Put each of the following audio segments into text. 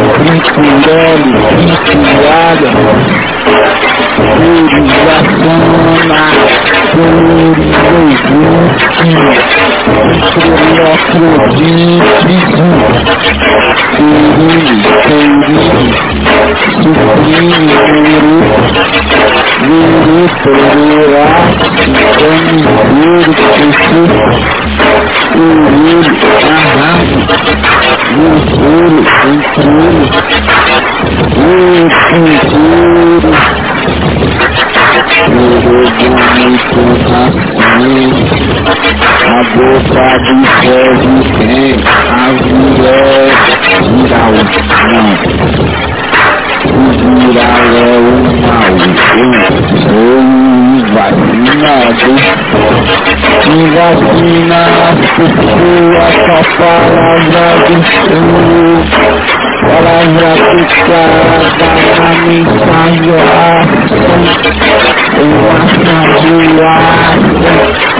vinculando, vinculada, purização, purização, purização, purização, suprime, purização, Guru Purura Sikam Guru sou Ouro, garrafa, ouro, controle, ouro, controle. A boca de ferro tem a mulher viral, não. O viral é o mal, eu sou vacinado. Me vacina as pessoas com a palavra do Senhor. Palavra picada na mensagem. Uma sanguagem.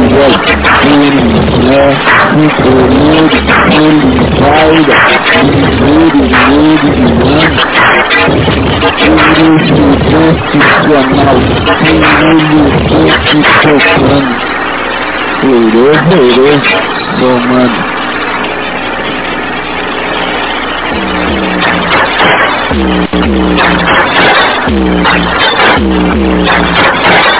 Android, Mulher, Infernudo, Olivaida, Inferno, Medo de Mano, Mulher constitucional, Mulher constitucional, Erê, Erê, Romano. Thank you.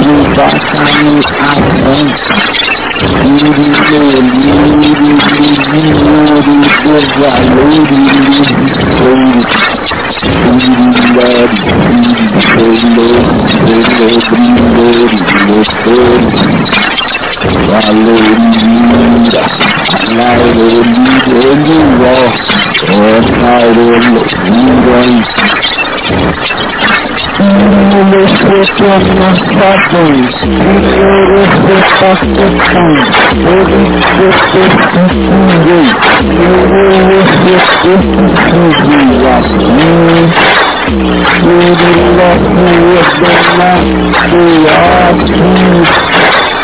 như đã sang ai hơn Hallelujah. Sentimos pequenas padrões, senhores de pastação, eles de perseguirem, senhores de perseguirem, senhores de perseguirem, senhores de perseguirem,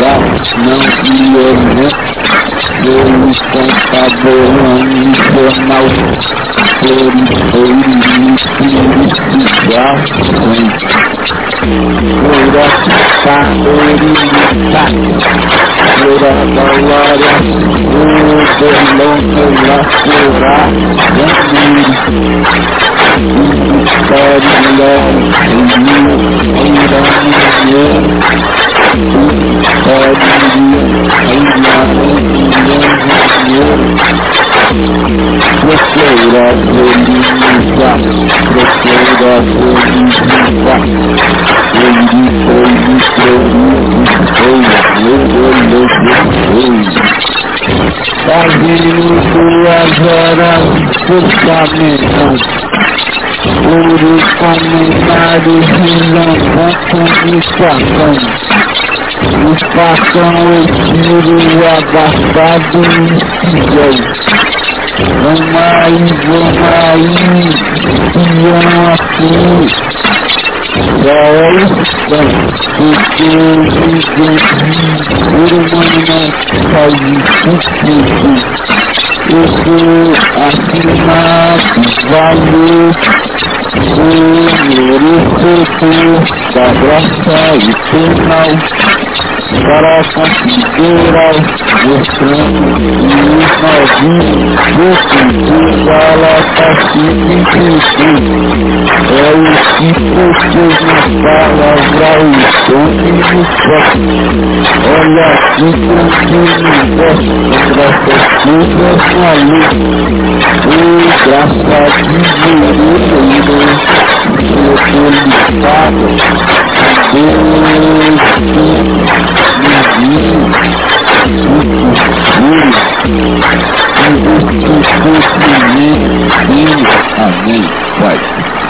graça não violenta, pelo contador o periferia infinitizar, Glória, saberimita, glória, glória, o verão pela flora, Império, glória, Senhor, glória, Senhor, Procura felizar, procura felizar. Ele foi, foi, foi, Fazendo duas horas por caminhão Ouro comentário, visão com Os facão, eu tiro abafado e fiel Vamos aí, vamos aí, espião aqui. Só olha porque ninguém, ser humano não faz isso Eu sou assinado, valor, sou merecedor da graça e penal para considerar mostrando os novinhos do futuro ela pacifica é o que propôs na palavra o domínio próprio olha aqui tranquilo contra essas coisas na luz o graça de Deus eu tô ligado Deus Amém. Vai.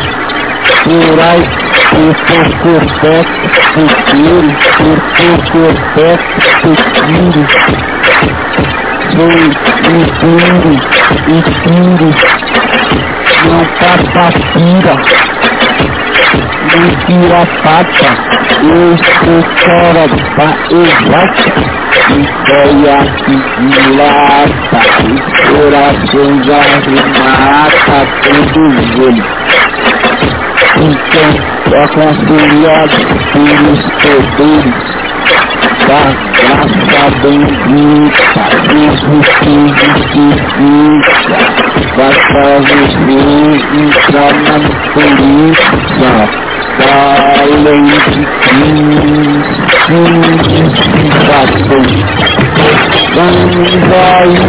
Rurais, Pocopec, Futeiro, Pocopec, Futeiro Foi, Futuro, Futuro Não passa pira Não tira pata Eu sou fora da exata Ideia que dilata, corações arremata todos eles. Então, aconselhado pelos poderes da graça bendita, mesmo que justifica, basta você entrar na polícia lei de Cristo, Vamos aí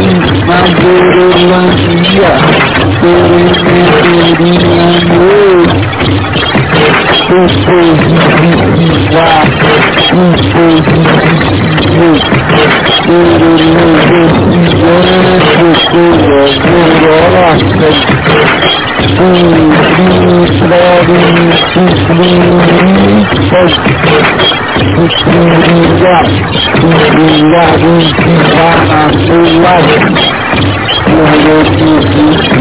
na Groenlândia, Peregrinanos, o positivar, o positivo, Peregrinanos, o coração, o brilhar, brilhar e ficar Kulluğunu söz Hüsnü'yle Hüsnü'lerin Hüsnü'ler Kulluğunu Kulluğunu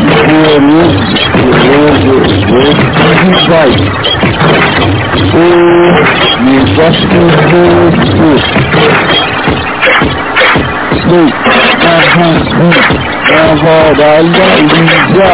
Kulluğunu Kulluğunu Bu Yüzesizliği Bu Aha Bu Aha Dalga İnca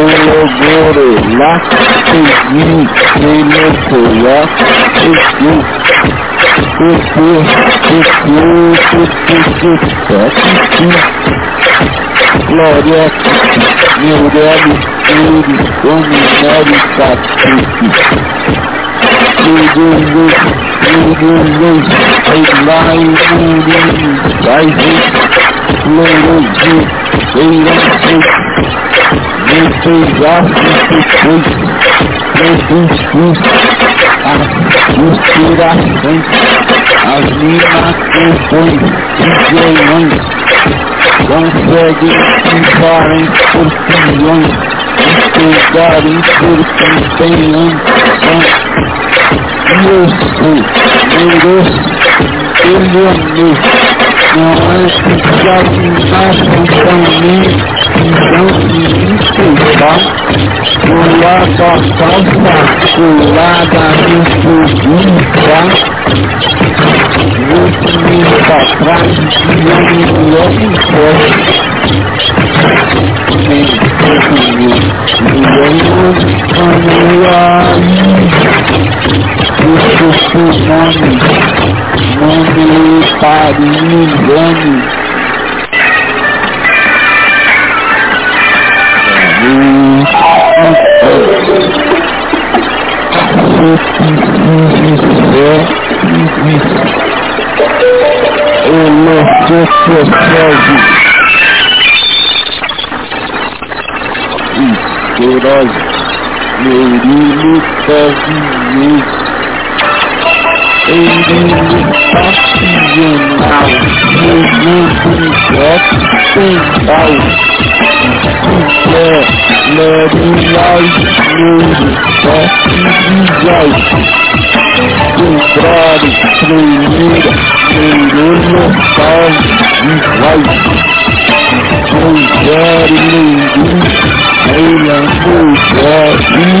Logoro, lá, ele lá, segui. Porque, porque, porque, porque, Glória, Neurélio, Tudo, Dominário, Cacique. Tudo, luz, tudo, luz, vai lá e inspiração, as minas compõem bilhões, conseguem ficar em portilhões, pegarem por quem tem ambição. E eu sou, mereço, bilhões, não é que me nascem tão não desculpa, pular da calça, pular da república, você pra trás e não me leve para engano. Ele Esqueroso, Murilo Cavinhoso, Ele passional, Fernando Occidental, José Lerilás Louro, Oficiais, Contrário, Tremeira, Neurona, Salve, Vai, Rogério Mendes, Reina Rogério,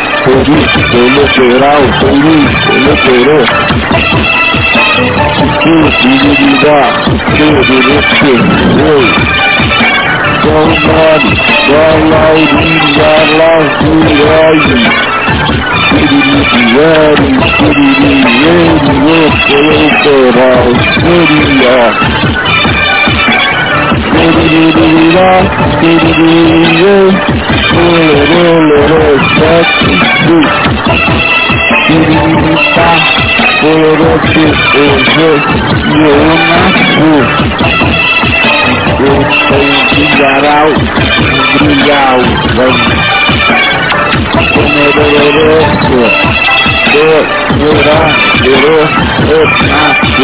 Feliz, eleitoral, feliz, eleitorou. Possibilidade, permaneceu. Saudade, da Laurinha Lazurelli. Piririari, piririari, eleitoral, seria. Piriririrá, piririari, Pirita, Porote, Ojo, Ionafu. Eu tenho brilharal, brilhal, vem. Comeroroso, Pomeroso Dorá, Dorô, Renato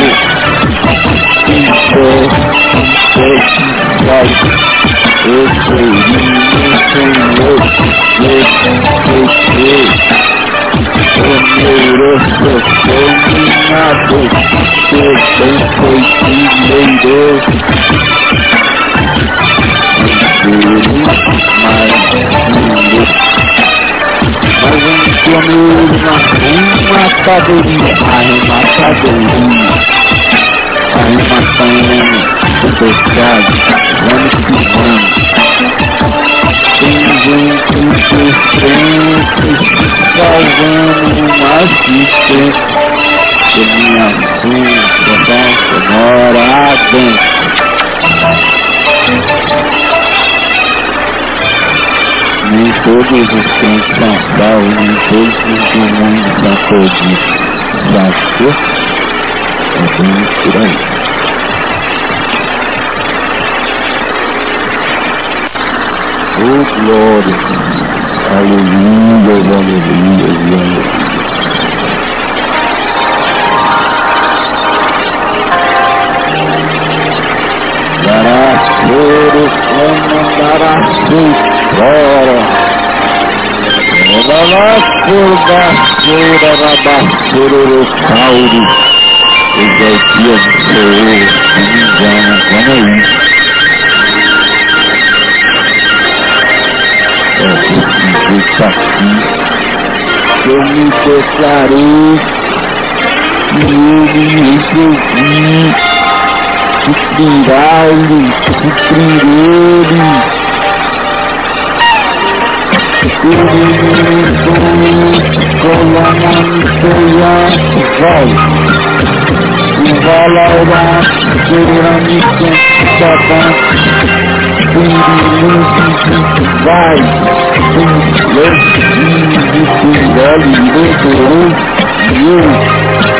Pintou, Pesquisai Efeirino, Senhor Efeirino Pomeroso, Dominado Sedão foi primeiro Seguro, mais lindo arrematadoria, arrematadoria, arrematando o pecado, vamos que vamos. Tem gente sofrendo, salvando uma assistência, que minha sensação sonora dentro. Nem todos os crentes são salvos, nem todos os do mundo são perdidos. Sacou? É bem por aí. Oh, glória! Aleluia, aleluia, aleluia. Dará eles vão mandar assim fora. Na nasceira, na nasceira, Sauro. Hoje é o dia do Senhor, se me engana, como é isso? É desse jeito aqui que eu me declarei e ele me ouviu. Piralho, Pirelho, Cola na feia, vai Valaura, Verônica, Sabá Pirelho, vai Pirelho, Pirelho, Pirelho, Pirelho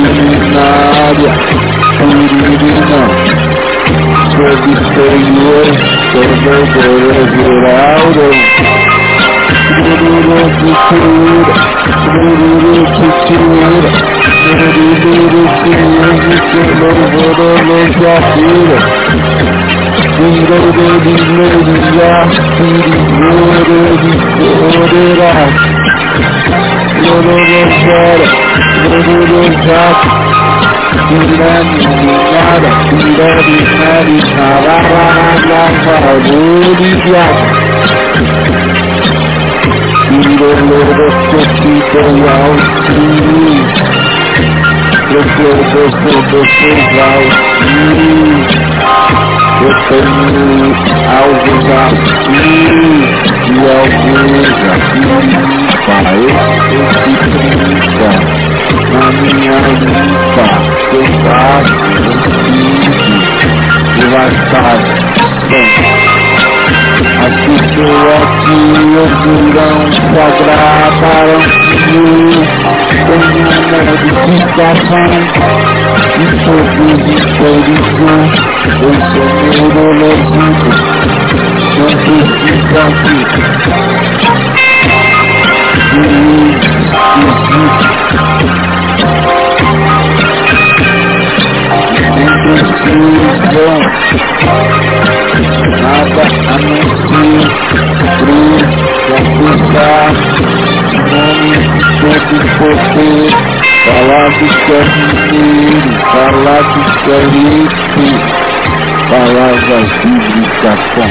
Purinária, Purinã, sob Senhor, Cordeiro Geraldo, Gururu Titura, Gururu Titura, Gururu Titura, Gururu Titura, Gururu Titura, melodies, melodies, yeah, see these melodies, order out. None of us better, none of us happy. Dinami, dinada, dinami, dinami, havara, blanca, booty, black. We don't know the 50 around, please. Eu quero você do e Eu tenho algo daqui e algo aqui para esse tipo na minha luta eu faço um vídeo devastado. Bom, as pessoas que ouvirão sagradarão comigo Tem uma edificação E todos os felizes Eu sou neurologico Não precisa de Juiz, justiça nada a não ser crer, confessar nome de todo poder, falar do que é falar do que é rico, palavras bíblicas com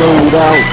màu đào.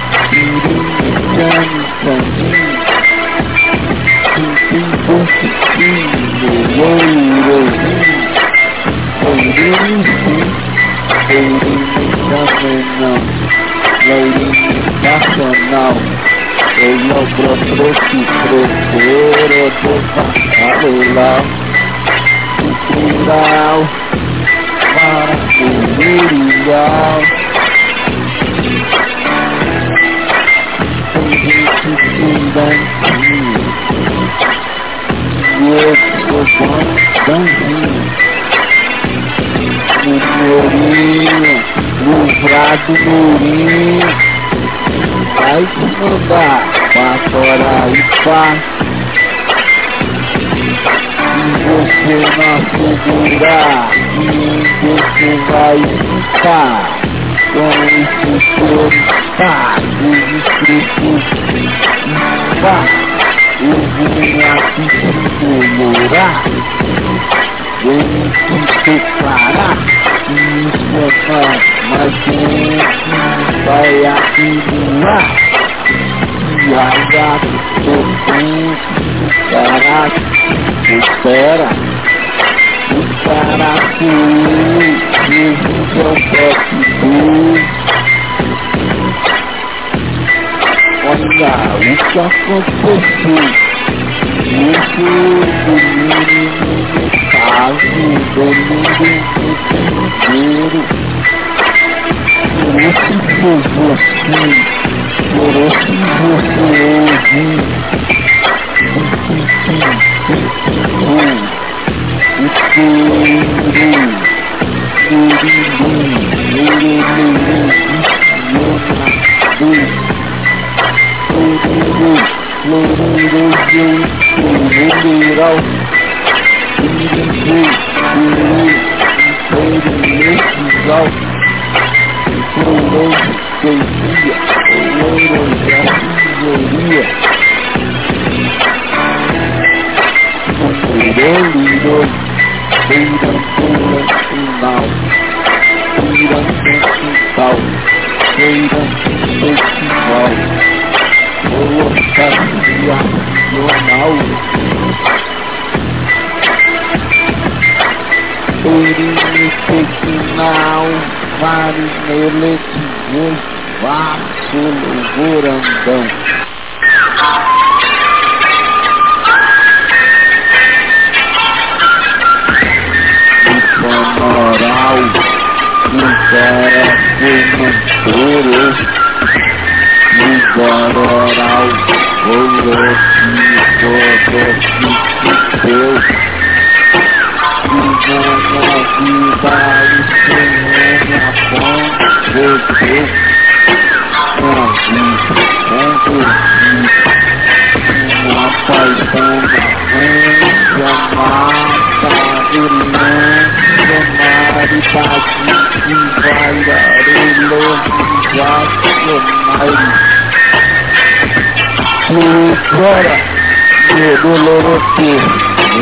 doloroso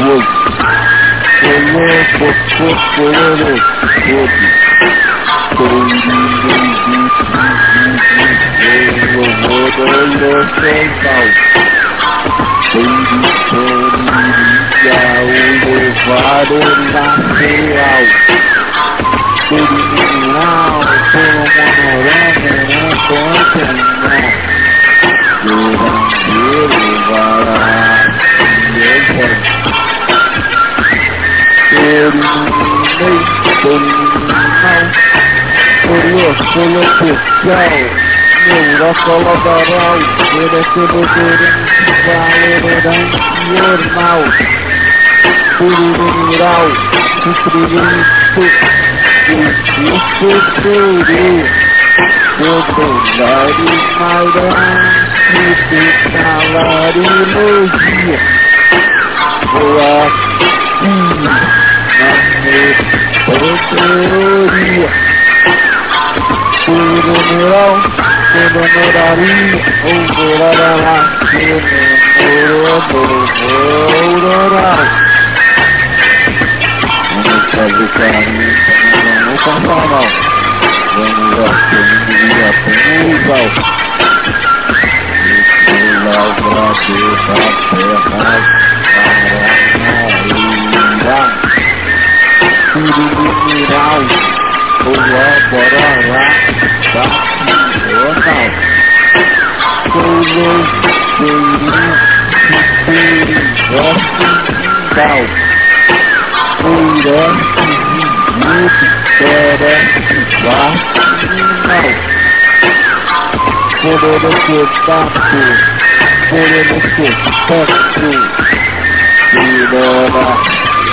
was doloroso Levaram na real Todo mundo lá, todo mundo lá, todo mundo lá pelo monorama, não conta, não. Durangueiro, varar, terminei, terminal, solo, solo especial, neura colateral, merecedorante, valorante, jornal, plurinumeral, suprimento, o futuro, Populares Mairante, Salariologia, Boa Fim, Proteoria Funeral Funerário Ourarará Funeroral Vamos fazer carinho Vamos passar mal Vamos aprender apenas Lavradeira terra Paraná Mineral, colaborará nacional. Colombeiro, Universal, Oeste Minuto, Tereste Vacinal. Coronocotato, Coronocotato, Irora,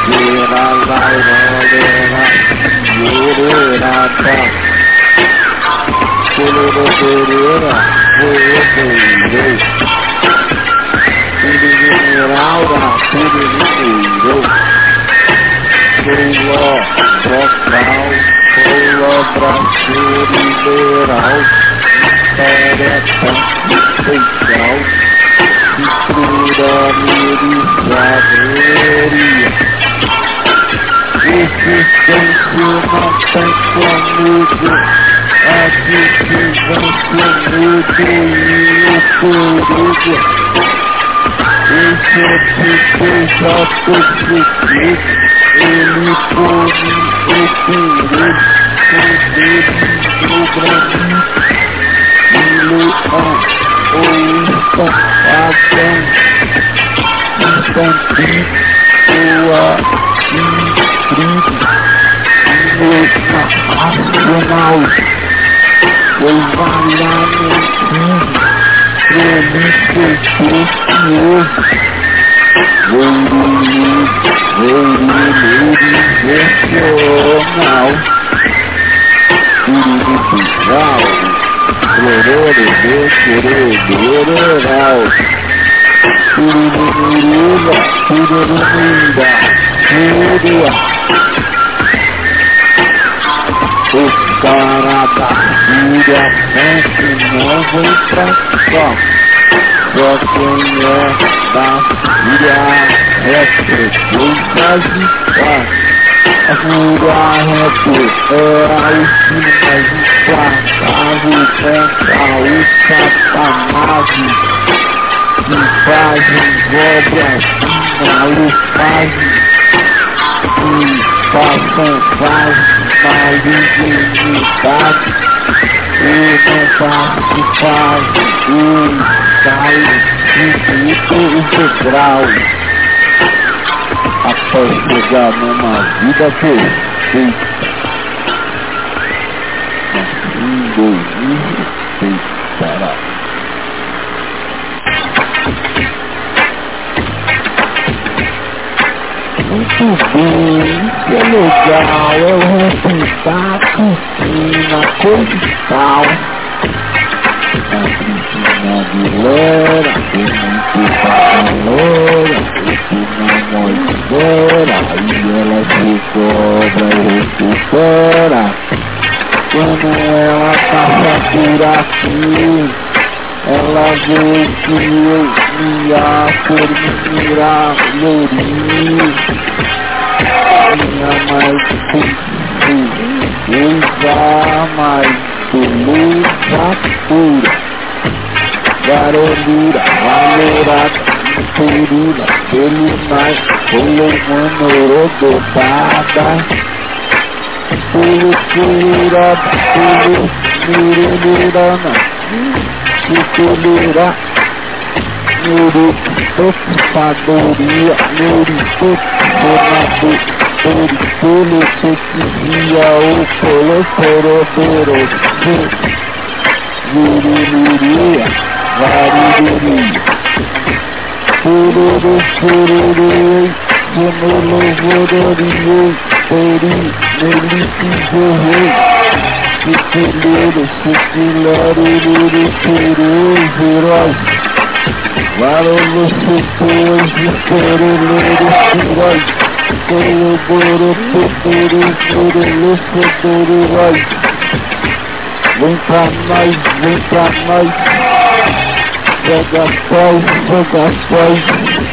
Vira vai rodera, Yururata, Culururura, Voedeirou, Pirimineiraura, Pirimineirou, Puló, Vocal, Puló, Braço, Liberal, Tarefa, Especial, Pintura, Mirisadoria, Existência não tem comigo A divisão mudo e o Esse tipo já consegui Ele come o perigo O dedo no granito E Instantinho Sua incrível nacional Pois vai lá no filho, promissor precioso. Ouro, ouro, excepcional. Urubizal, flororo, Os caras da fúria sempre não vem pra cá. Só quem é da fúria é frequência de paz. A fúria recupera o que mais implacável contra o satanás que fazem obras malufazes que façam fazes malignidade e não faz o estalo infinito integral após chegar numa vida perfeita assim dois mil muito bem, isso é legal, é o respeitar a piscina, coisa e tal. Minha mais coisa mais beleza pura. Garolura, valorada, purina, pelo mais, pelo mano rodotada Pelo curada, pelo mirulurana Tituleira, Nuri, Ocupadoria, Nuri, Nuri, Polo, Tequizia, O Nuri, Nuria, Variduria, Pururu, Pururu, Sonolo, Vodorio, Peri, Melisi, Rei, Chiquileiro, chiquileiro, luru, heróis. Varolo, chuteiros, peruleiro, heróis. Coroboro, pepuru, purulu, fedoro, heróis. Vem pra nós, vem pra nós. Joga paz, joga paz.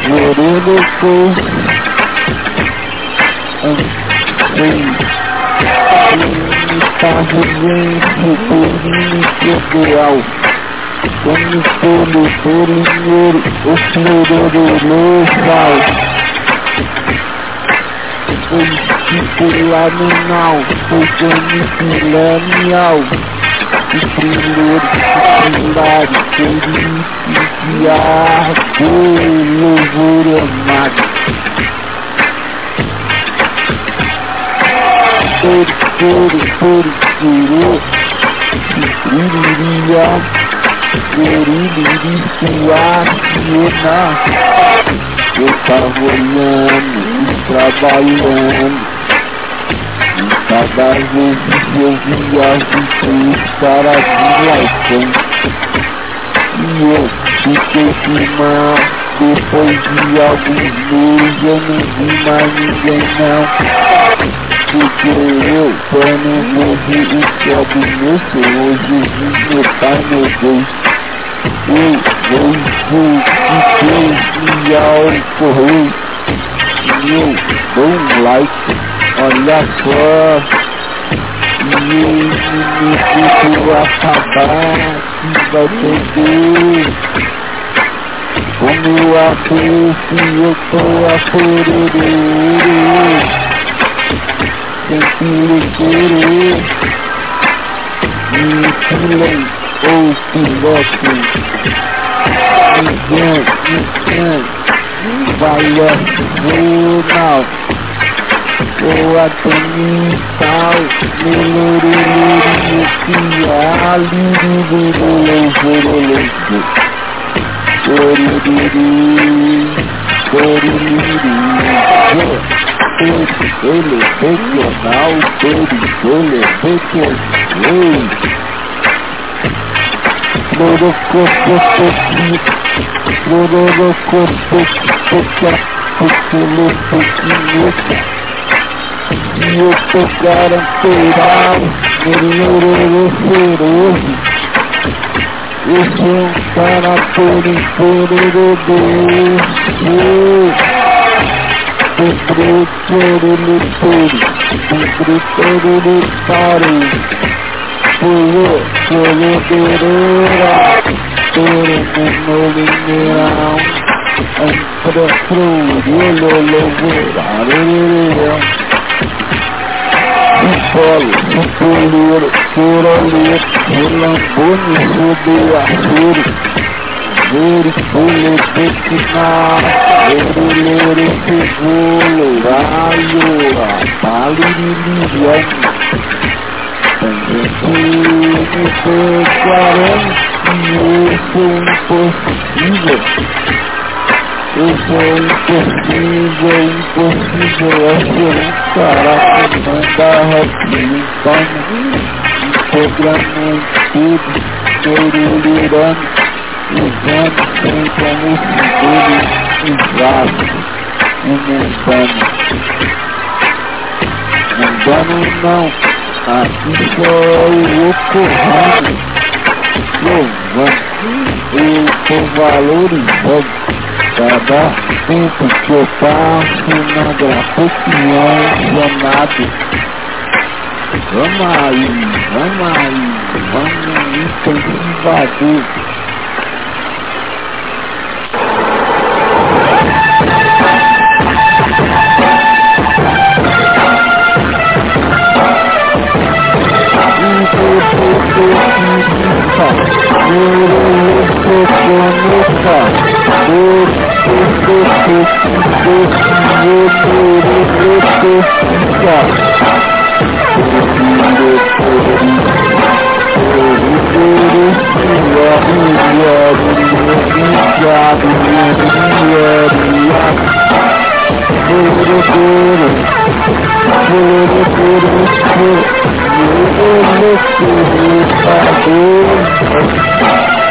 Moreno, cruz. Sim carro limpo, por ideal. Como todo polinheiro, o flororo faz. Foi tipo laminal, foi bonito lamial. O primeiro pilar, feliz de árvore, louvor amado. Todo puro, puro, puro, Iririria, Iririria, Siena. Eu tava olhando, trabalhando, e cada vez eu via os caras de laicão. E eu fiquei filmando. Depois de alguns meses eu não vi mais ninguém não porque eu não vejo o céu do meu Senhor Jesus, meu Pai, meu Deus. Eu vejo que Deus me ao correr e eu dou um like, olha só. E ele me deixou acabar, que vai perder. Como eu aprecio, eu tô a fururu querer Me filem ou pilotem Ninguém, ninguém ao jornal Boa domital, luluruluru, pia, lirururu, lururu, lururu, lururu, ele regional, ele regional, Lorocopotopia, lorocopotopia, pupulopoquineta, e eu tô garanteirado, melhorou feroso, eu sou um cara por inteiro doce. Sempre querendo tudo, sempre querendo pare. Pulou, pulou dureira, todo mundo lineirão. Entra pro olho, Polo, supuleiro, surolito, relambone, subiu a suro. Vere, pule, pequena, verulere, segulo, raio, paliriliano. Tem gente que foi quarenta e eu sou impossível. Eu sou impossível, impossível é ser um cara que manda rapinho, vamos, programa tudo, neurolirando usando sem como seguro usado, aumentando. Mundano não, aqui só é o ocorrendo, louvando, eu tô valorizando. Cada tempo que eu passo na grafiteria nada. Vamos aí, vamos aí, vamos intensivador. কথা Thank you.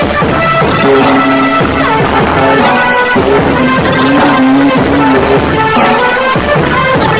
Thank you.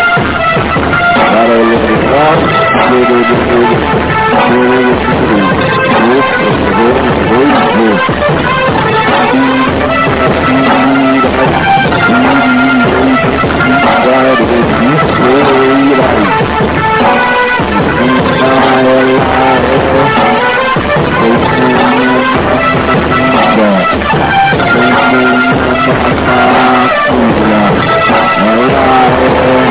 para elevar todo o futuro, todo o futuro, nos procedores dois meses. Yeah.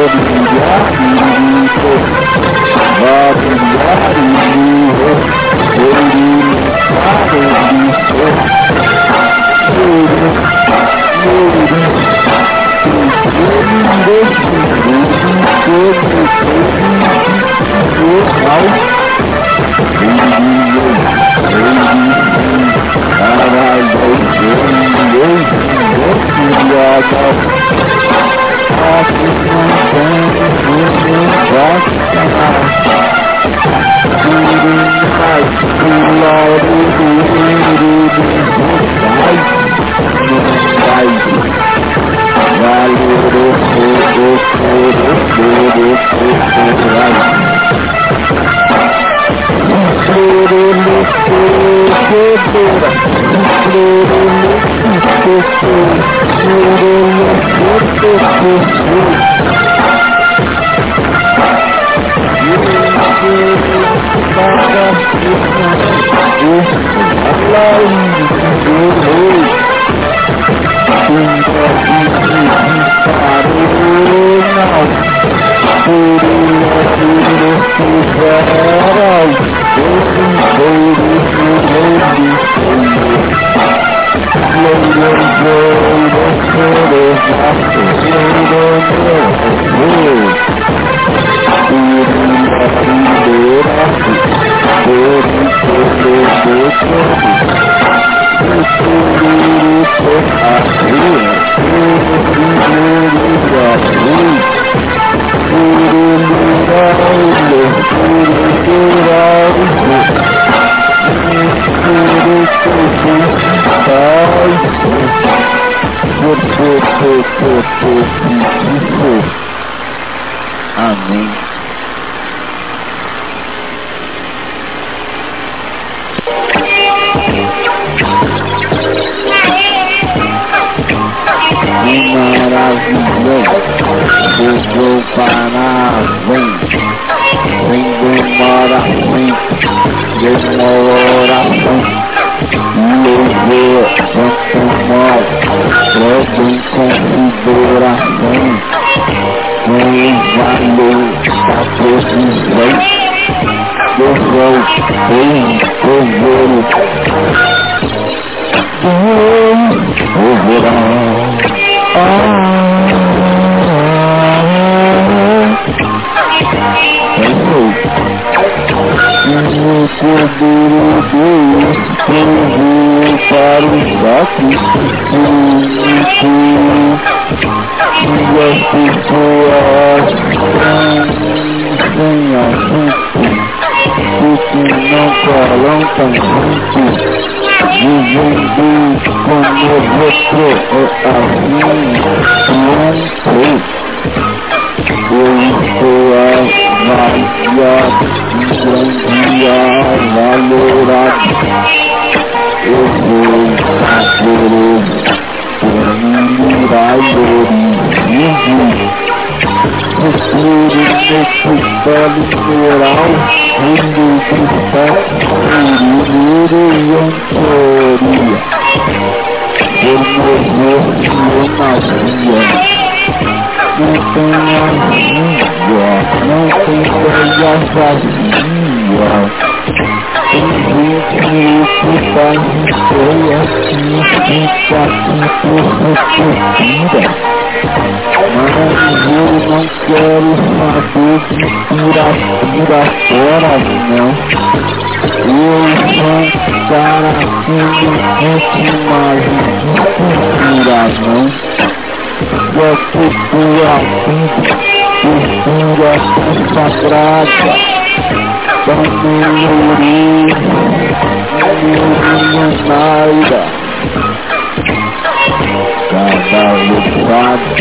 lupada,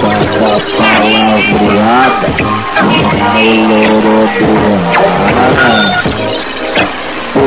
cada palavreada, melorodeada, o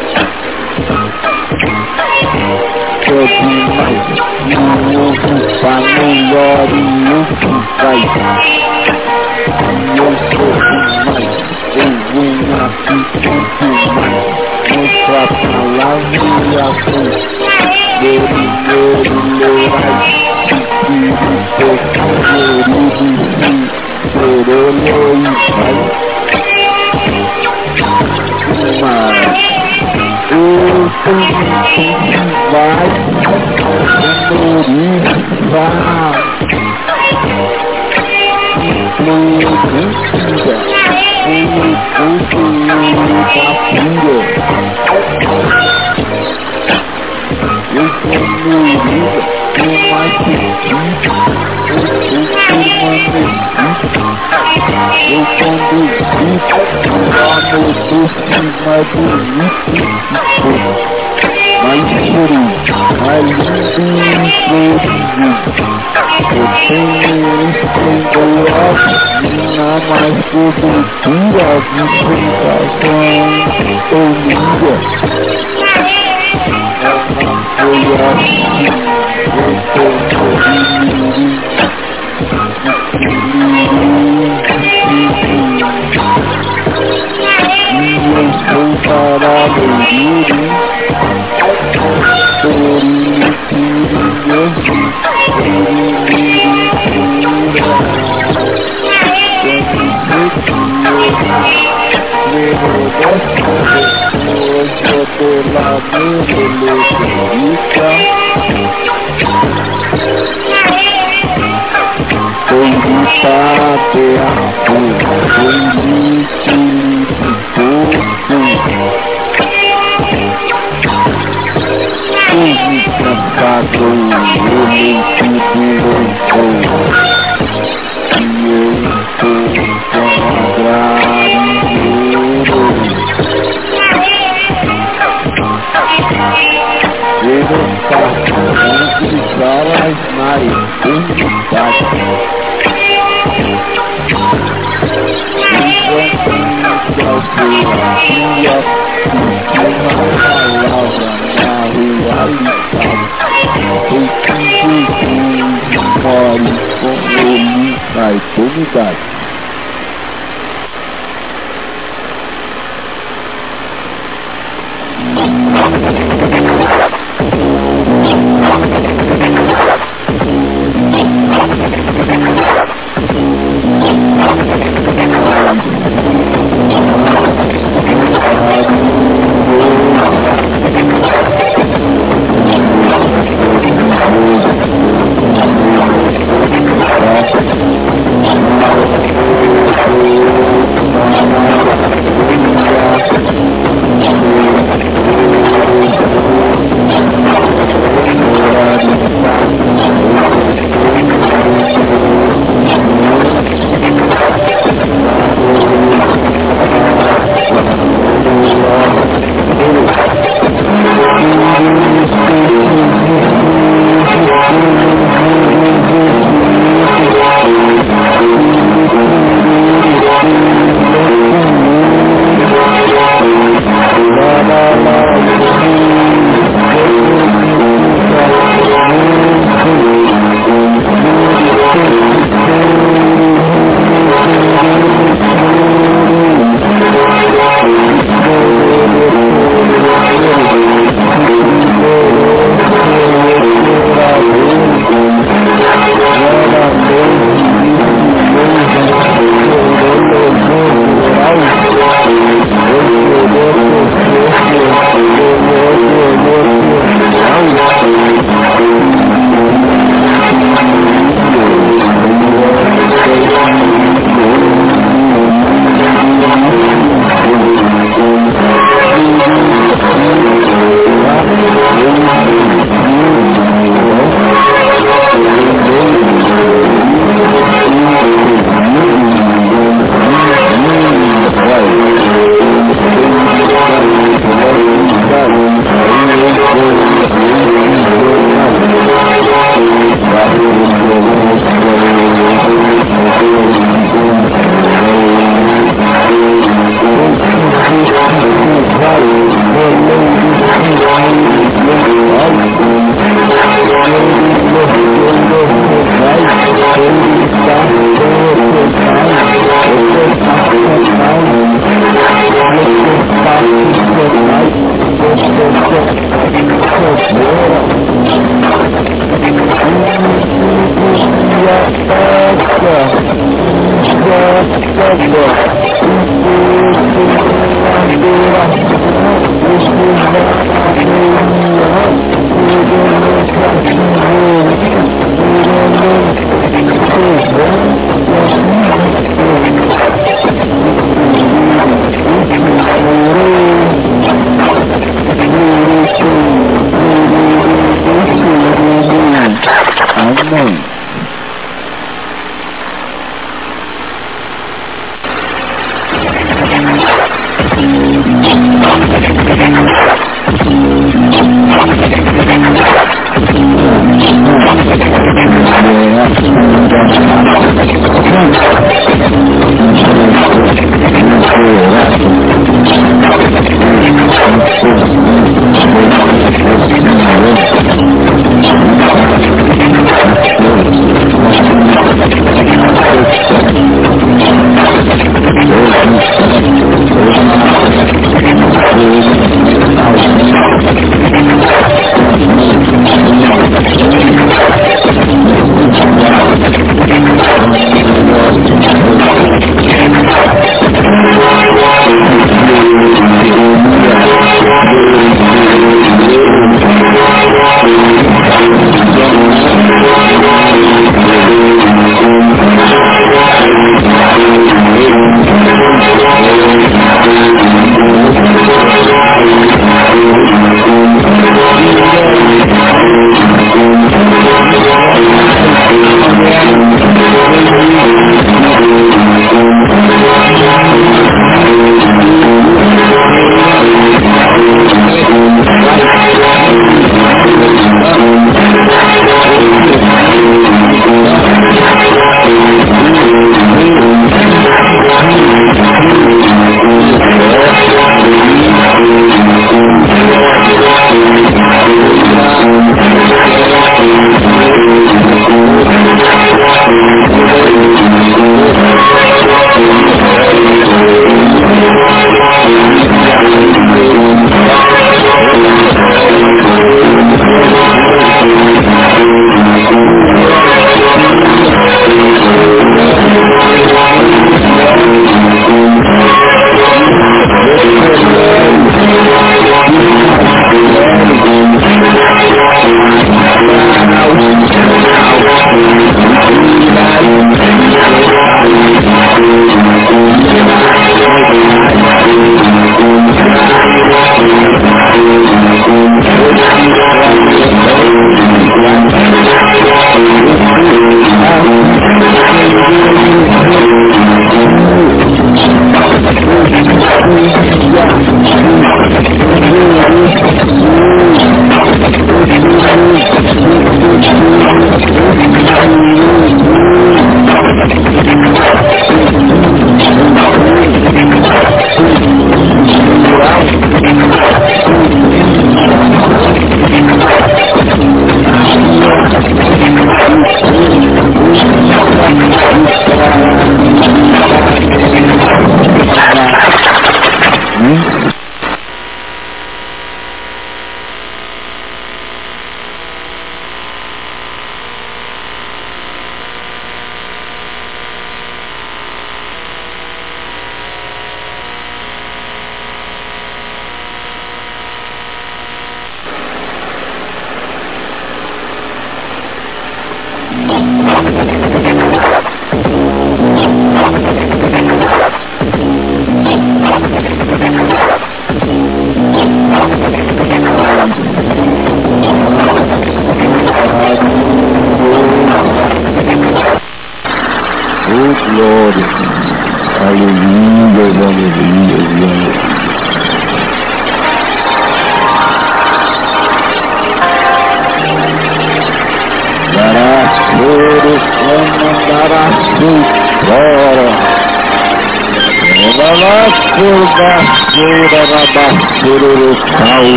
Porolo, Serado. Polorolo, Porarelo, Curara. Truqueira. Porolo, Turiga. Pra melhor e o que vai eu sou demais, eu venho aqui muito mais Mostra a palavra e a cruz Lere, lere, lerai Espírito, querido, se Serolo e vai Mas eu tenho que vai Memorizar Florida, o fogo da pura. Eu sou Florida, o mais sentido, eu sou permanecido. Eu conduzi, o amor por cima bonito mais feliz, mais lindo e florido. Eu tenho esplendor, minha mais cobertura de sensação olinda. Ela foi assim, eu sou feliz. E ba ba đủ đủ đủ đủ đủ đủ đủ La música Bendita te amo, bendita eu nem tudo louvor E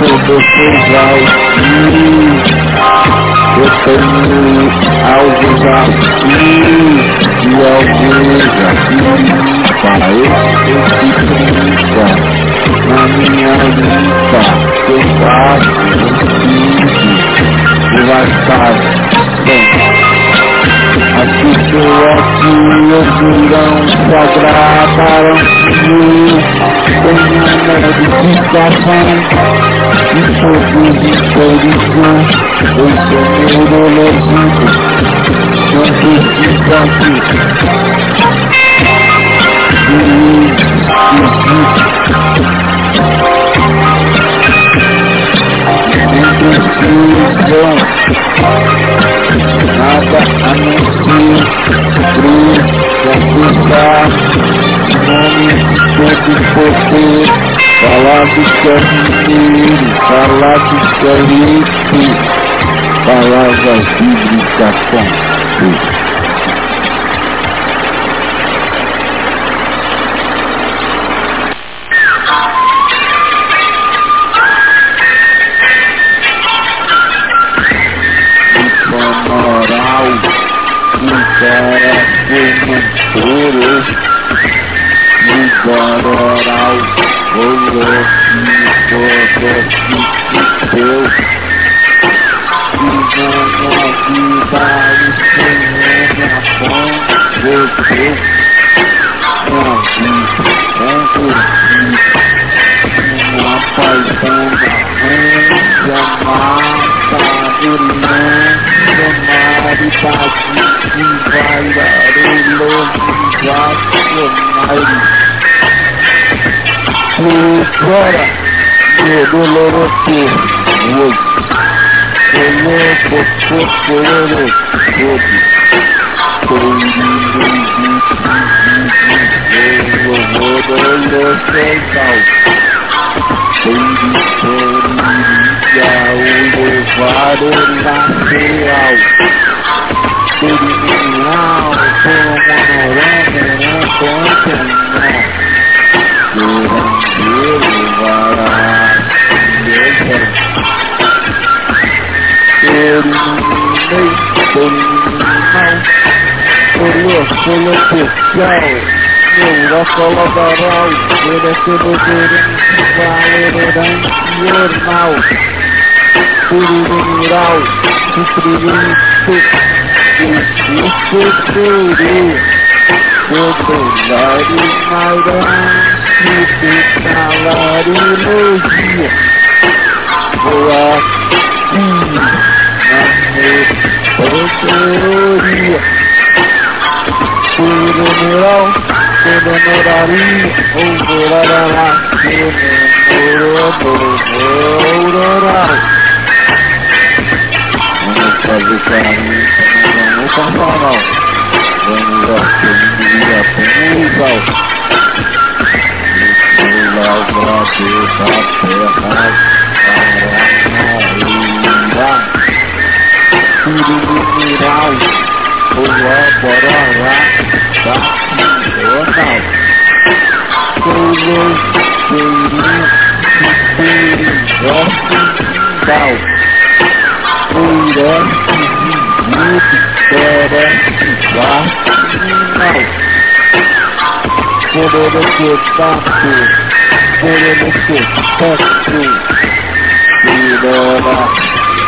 descer, vai. Eu tenho algo aqui e alguns aqui para esse brinca na minha lista. Eu faço um e vai estar bem. Pessoas que ouvirão sagradaram com uma edificação e todos históricos eu sou neurologico não precisam de nada a não ser confessar, nome todo poder, falar do carneiro, falar do carrete, palavras bíblicas com Agora, no doloroso hoje, coloco fosforo todo, Neura Colaboral, Diretor do Valerante Jornal. mineral, suprimento, o futuro, popular ignorante, declarar energia, boa sim, na teoria, puro mineral, comemoraria, ou morará, comemorará, fazer carinho, vamos passar não. Vamos lá, família, vamos lá. Terra, Paranaíba. Tudo mineral, colaborará, da Nacional. Todos queriam parece vacinal Poder espetáculo Poder espetáculo Virana Vira lairana Virada Poder Pereira Poder Tudo mineral Tudo mineral Pula, local, pula braço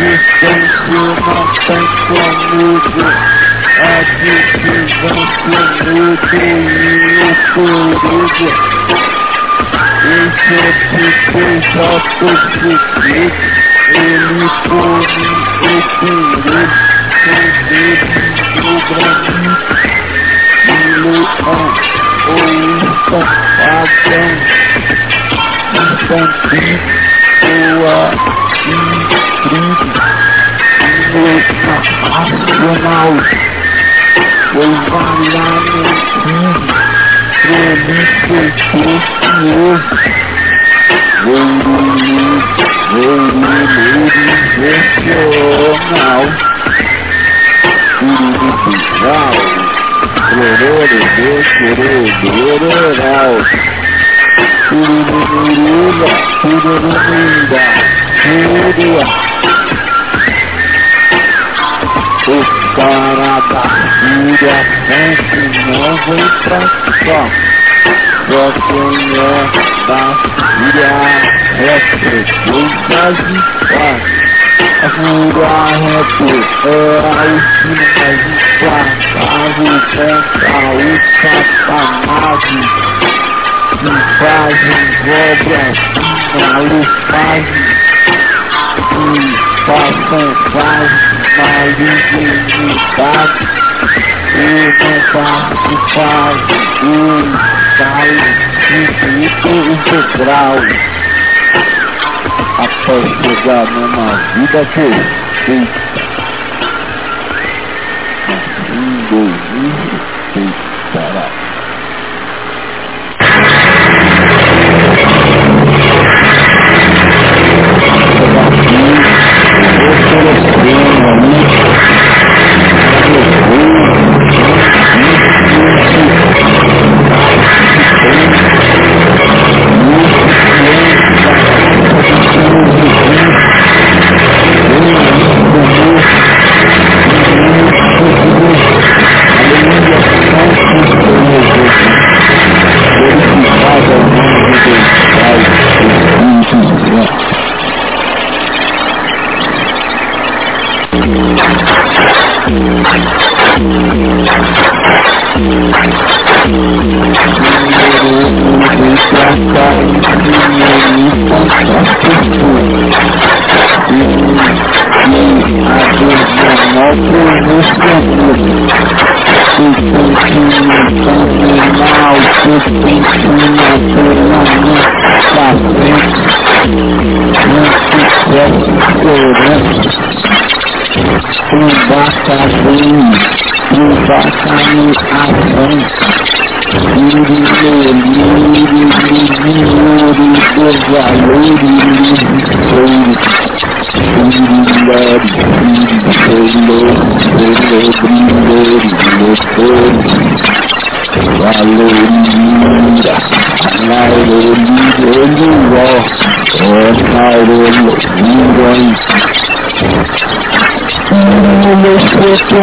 Existência não tem comigo, a divisão comigo e o perigo. Esse é tipo já foi ele come o purê, o dedo do granito, o leão, o estapadão, infantil, boa, intriga, nacional, foi variar no filho, prolífico, precioso, Nacional Uruguai Flororo do Flororo Urururura Urururura Urua Os caras da Síria não vem pra cá Só quem é da Síria é frequência de paz a fura reto era o sino implacável contra o satanás fazem obras malufazes que façam fazes malignidade e não participar do estado infinito integral até chegar numa vida perfeita. Assim, Deus me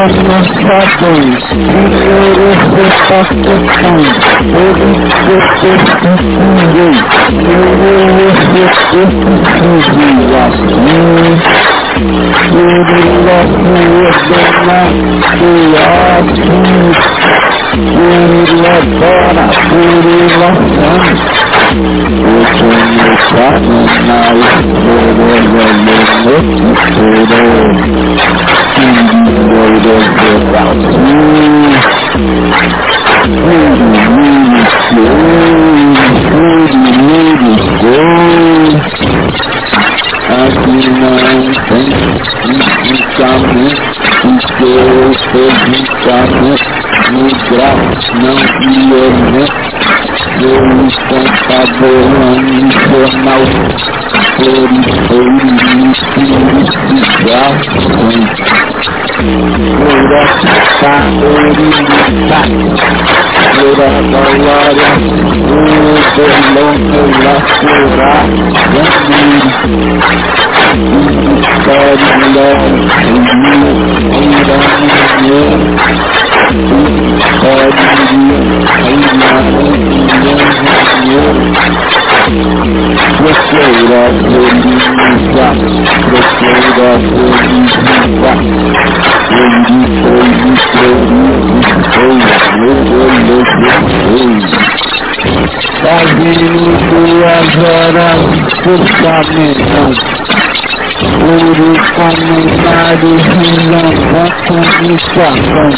Filho lançadores, Senhor receptação, ele receptações, Senhor receptações, assim, Ele lá se ordena, Ele Ele lá Aqui não tem indicamento, porque eu sou indicamento, no grau não violento. Deus contador nacional, floristeirizações, Europa oriental, Flora glória, o belongo lacerá, Gamiri, Ministério Mulher, Iraniano, Procura felizar, Fazendo duas horas por caminhão Ouro comentário, rilão, comunicação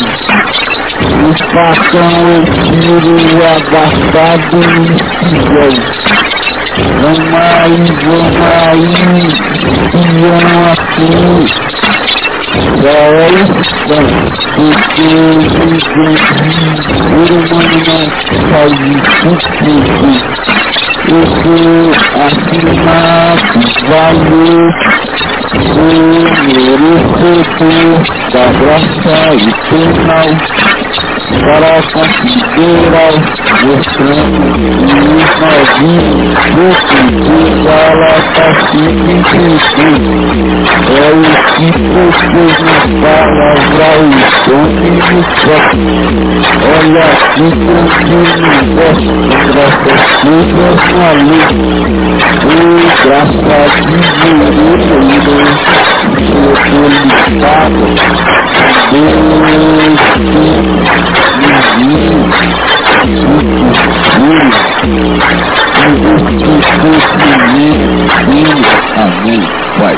o facão eu tiro abafado e fiel. Vamos aí, vamos aí, fiam aqui. Só é isso, porque ninguém, ser humano não faz isso tudo. Eu sou afirmado, valor, sou merecedor da graça eternal para considerar mostrando os novinhos do que fala pacificamente é o que vocês nos palavra o som no céu olha aqui tranquilo universo graças todas na luz o graça de Deus sou solicitado Deus Amém. Vai.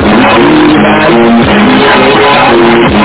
Thank you.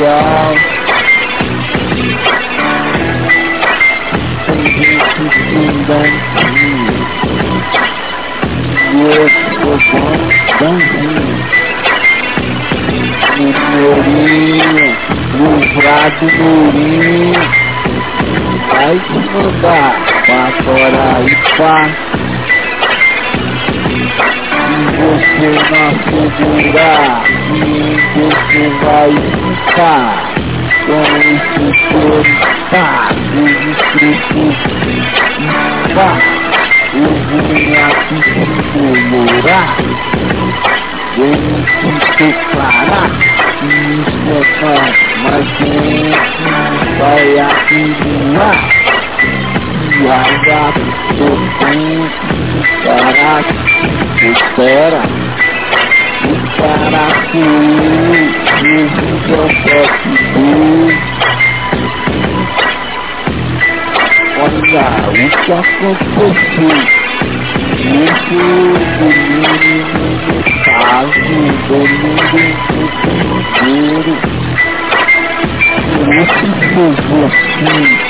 Maravilhosa. Tem gente fundantinho. E eu sou bonzinho. No Mourinho, no Vrado Mourinho. Vai te mandar pra fora e pá você não segurar e você vai ficar com esse contato escrito pá, eu vim aqui te morar vem te declarar que isso é não mas vai afirmar Guarda o tempo, caraca, espera, o caraca, Jesus é o próprio Olha o que aconteceu, isso do mínimo no caso, do mundo inteiro, por isso foi assim por esse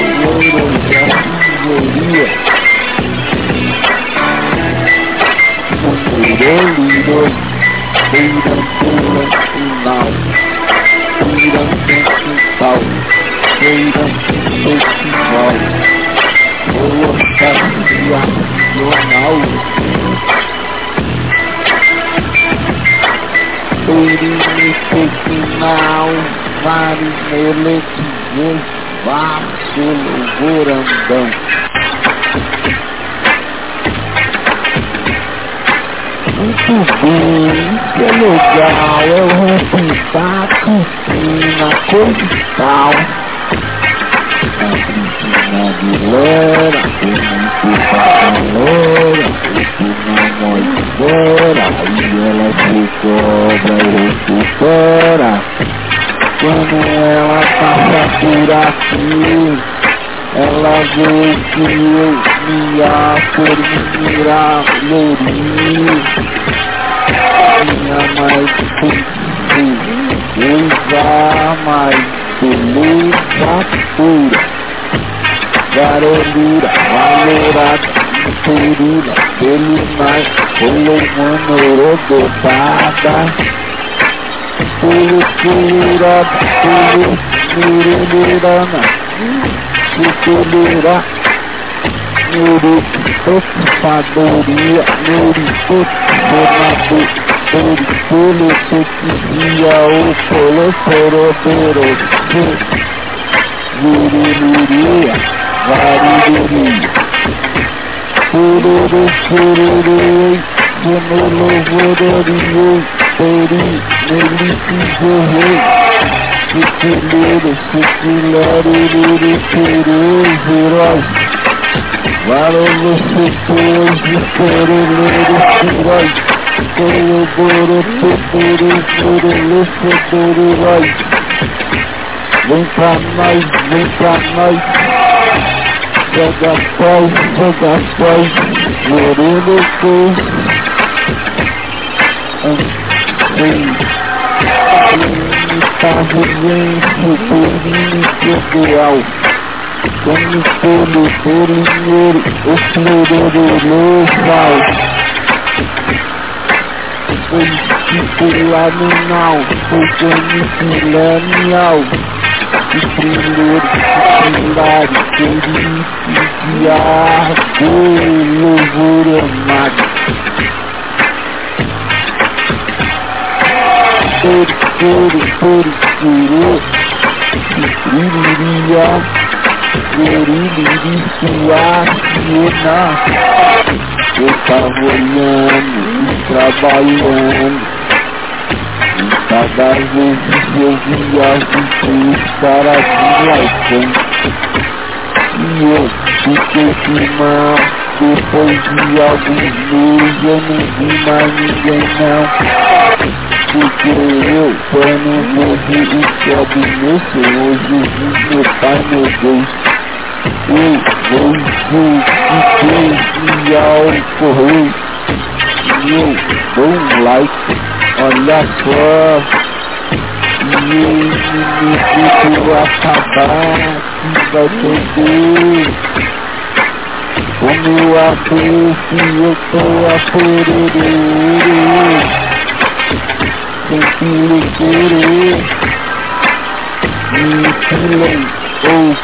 Orojá, Tesoria, Muralidor, Beirantula, Final, Beirantula, Quintal, Beirantula, Festival, Colocação Nacional, Turismo final, vários melequinhos, Barcelona, Gorandão. Muito bem, é legal, é o representar a piscina, coisa tal. A piscina de lera, tem muito pra fora E ela se cobra e recupera Quando ela passa por aqui Vê que eu minha formiga lourinho Minha mais coisa mais beleza pura Garolura, valorada Purina, ele mais Pelo mano rodotada Pelo purada Pelo mirulirana Ocupador Nuri Pelo Tuquizia O Polo Porobero Nuri Variduria Sururu, sururu, Sonolo, vodorio, peri, meliti, Vem pra nós, vem pra nós, joga paz, joga paz, moreno com Estava bem, futurinho pessoal Como todo polinheiro, o florero faz Foi titular no nau, foi como milenial de primeiro pilar feliz de árvore louvor amado por por por por brilharia brilharia eu tava olhando e trabalhando. Cada vez que eu viajo fui para Vilaicão E eu fiquei firmão Depois de alguns meses eu não vi mais ninguém não Porque eu vou ver o céu do meu Senhor Jesus, meu Pai, meu Deus. Eu vou que Deus me ao correr E eu dou um like Olha só, e ele me viu acabar, que vai perder. Como a eu tô a que querer. Me filem ou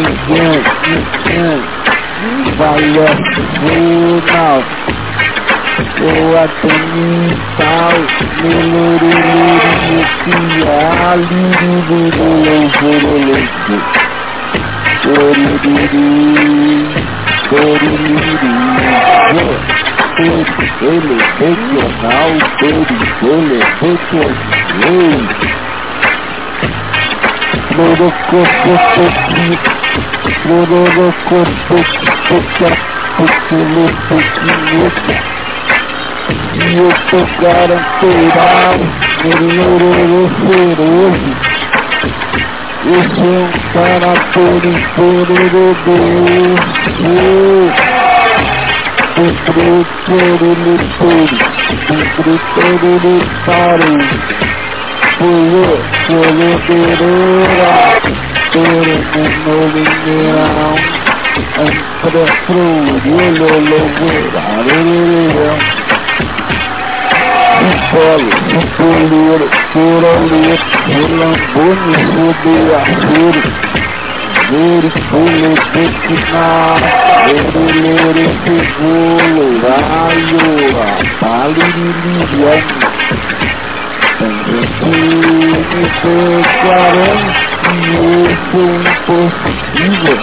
ninguém, ninguém, vai a final. Boa tonital, meluruluru, pia, lirururu, jorolete. Coririri, coririri, teleregional, perigolerocontrol. Clorocotopia, clorocotopia, clorocotopia. E eu tô garantirado, clorocotopia. Eu sou um cara por inteiro do Put in this booty, put in this body. Pull up, pull up it up. Put it and moving it on. And put it through, you little bit, I did it. Bola, futuro, futuro, futuro, futuro, futuro, futuro, futuro, Segure pulo de final Vermelho esse pulo Raio Palililian Tanto que se garante Eu sou impossível.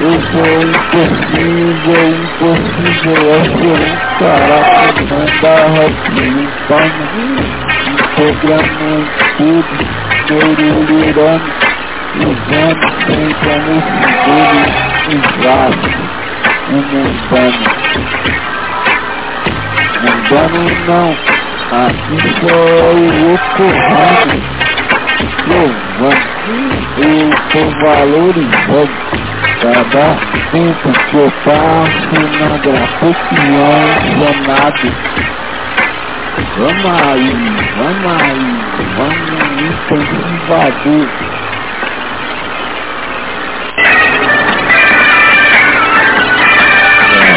Eu sou impossível Impossível Eu ser um cara Que não dá rapinho um Programando tudo Queiro lirando o vento tem como ele invade o mundano. Mundano não, assim só o o ocorrado. Provando, eu estou valorizando cada tempo que eu passo na grafopinha sonado. Vamos aí, vamos aí, vamos aí, tem um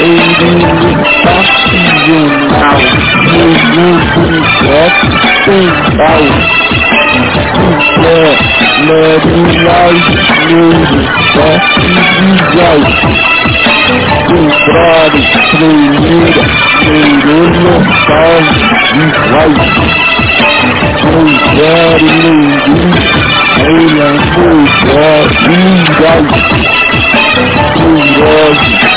Educacional Revolucional Lemurais Neuropativizais Comprar Primeira Neuronopal Visuais Comprar Neuronopal Ela foi só igual Neurose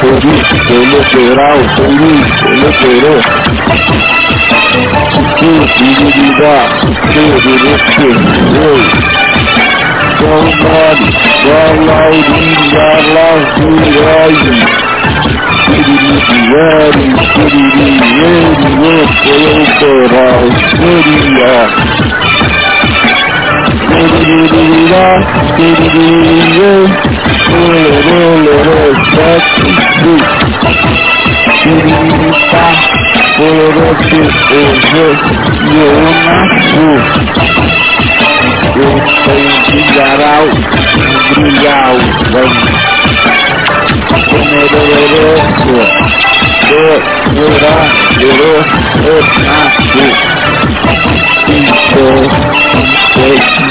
Político eleitoral, político eleitoral. Credibilidade, credibilidade. Saudade da Laurinda Lazurelli Piririeri, piririeri, eleitoral, seria Tirirá, tirirê, lerê, sete, du. Tiririta, lerete, ojê, e eu nasço. Eu tenho de garal, brilhar o sangue. Tomato waiter, do it. Do it, do it on, do it, do it, not do it. People, station.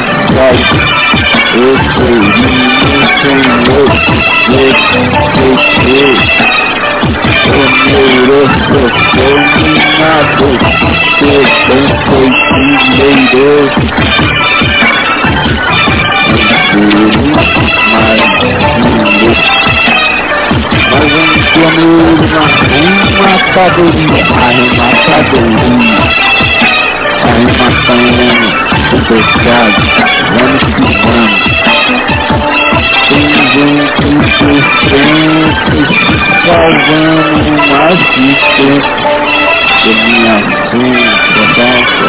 Tomato, my am. Fazendo amor arrematadorzinho, arrematadorzinho Arrematando o pescado, vamos que vamos Tem gente importante se salvando mais que tempo Que minha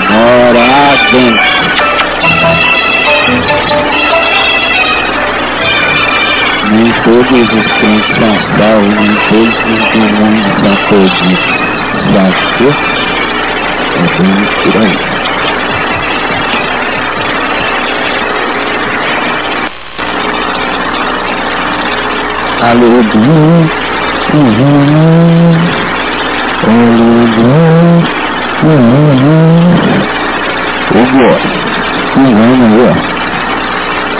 demora a dança nem todos os são salvos, nem todos os são perdidos. Sabe? É bem por aí. Aleluia, uhum, aleluia, uhum. Ô glória, aí, ó.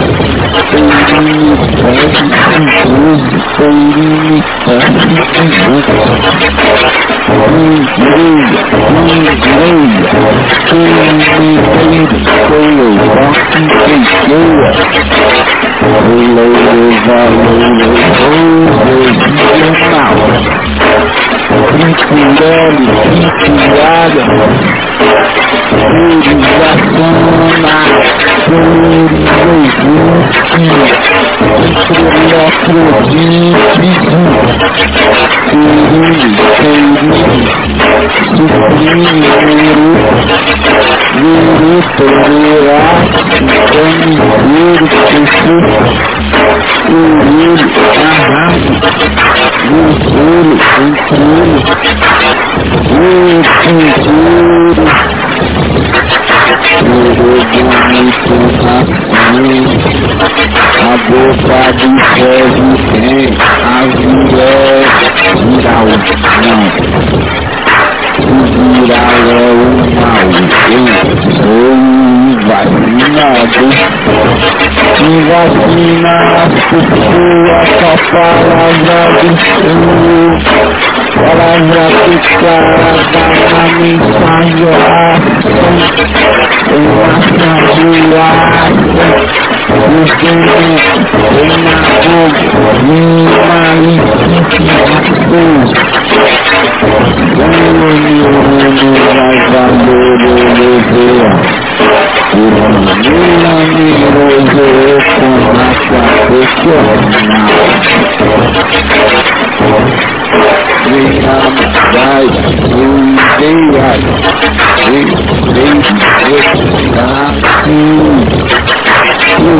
novo, Barulho, toque peiteia. Valeiro, valeiro, regional. Triturelli, triturada. Purizaçona, purizaçona. Entrelocrodite, Pururi, Pururi, Supreme, Guru, Perurá, Camiseiro, Chuchu, Arraso, Gusuro, Entulho, Ucinturo, Guru, bonito, assim, a boca do céu tem a mulher viral, não. O viral é o mal, eu sou vacinado. E vacina as pessoas com a palavra do Senhor. Palavra picada na mensageação. Uma sabuaça. O Senhor tem na boca uma licitação. Profissional, filho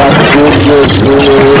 você. Burali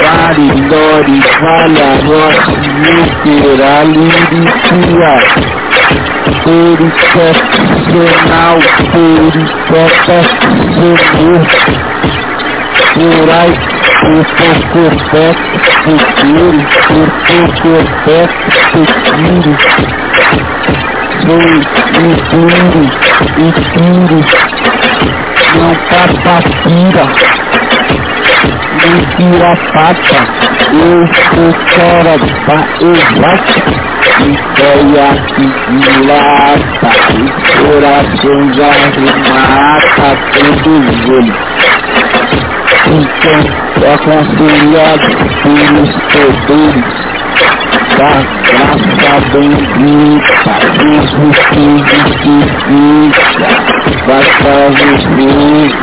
Body, body, falla, rock, nuclear, alibi, Tia Excepcional, excepcional, Rurais, por Pocopete, futuro, por Pocopete, futuro. Sou impuro, impuro, não papapira, mentira pata, eu sou fora da exata, ideia que dilata, os corações arremata todos eles. Então, aconselhado pelos poderes graça bendita, Jesus que justifica, basta você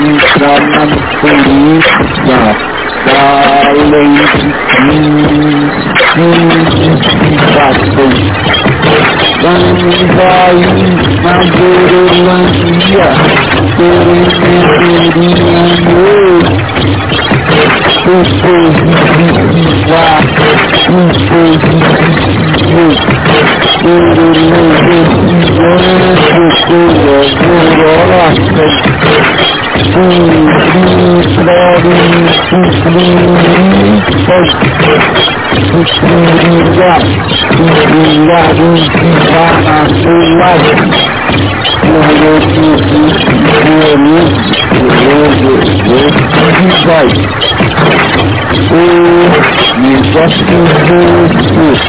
entrar na polícia, da lei de justificação. Vamos aí na viver, por ele pela oração, Suspirar, suspirar, suspirar na sua Glória a Deus, glória a Deus, Oh, majestic snake.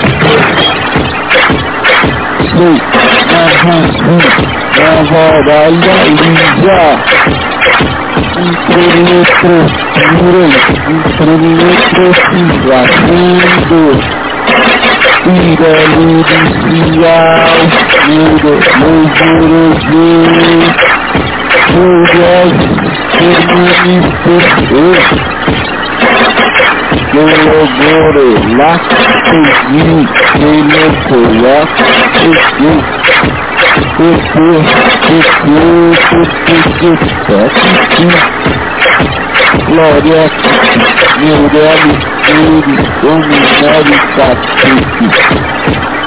Snake, aha, snake. Aha, bala, inja. Incrementro, mural. Incrementro, siga, mundo. Ida Ludicia, Mundo, Mundo, Mundo. Lá, segui, ele coloca, segui, segui, segui, segui, segui, Glória, Mirelle, Ele, Dominere, Cacique.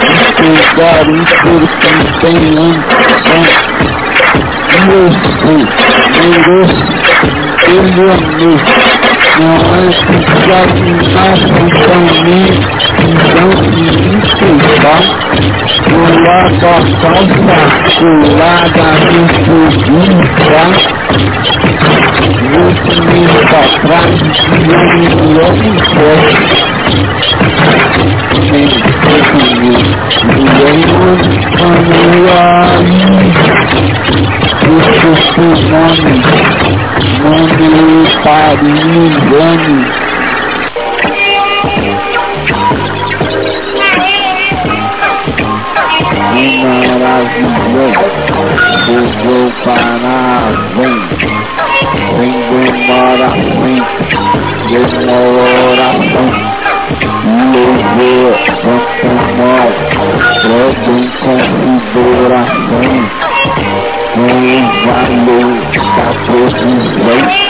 e pegarem por quem tem ambição. Eu sei, mereço, é meu não é examinação também, então se estudar do lado da falsa, do lado da república, esse mesmo para trás, e eu logo forte. E aí, quando aí, o seu nome, Mande para engane. Maravilhoso, vou parar, vem, vem demoração, demoração, levou mal, leva em consideração, o valor da profissão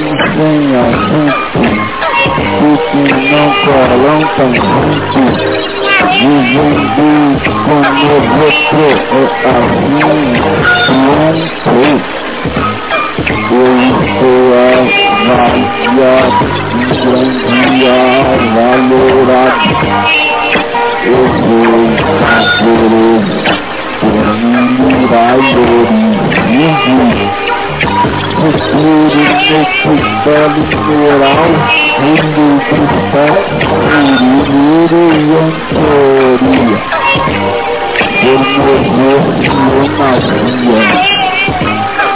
assunto, porque não falam tão juntos, vivendo como você é assim, pronto. Eu estou avaliado, grande valorado, eu mim, valorizo futuro necessário moral mundo cristão urinouro e antoria pornografia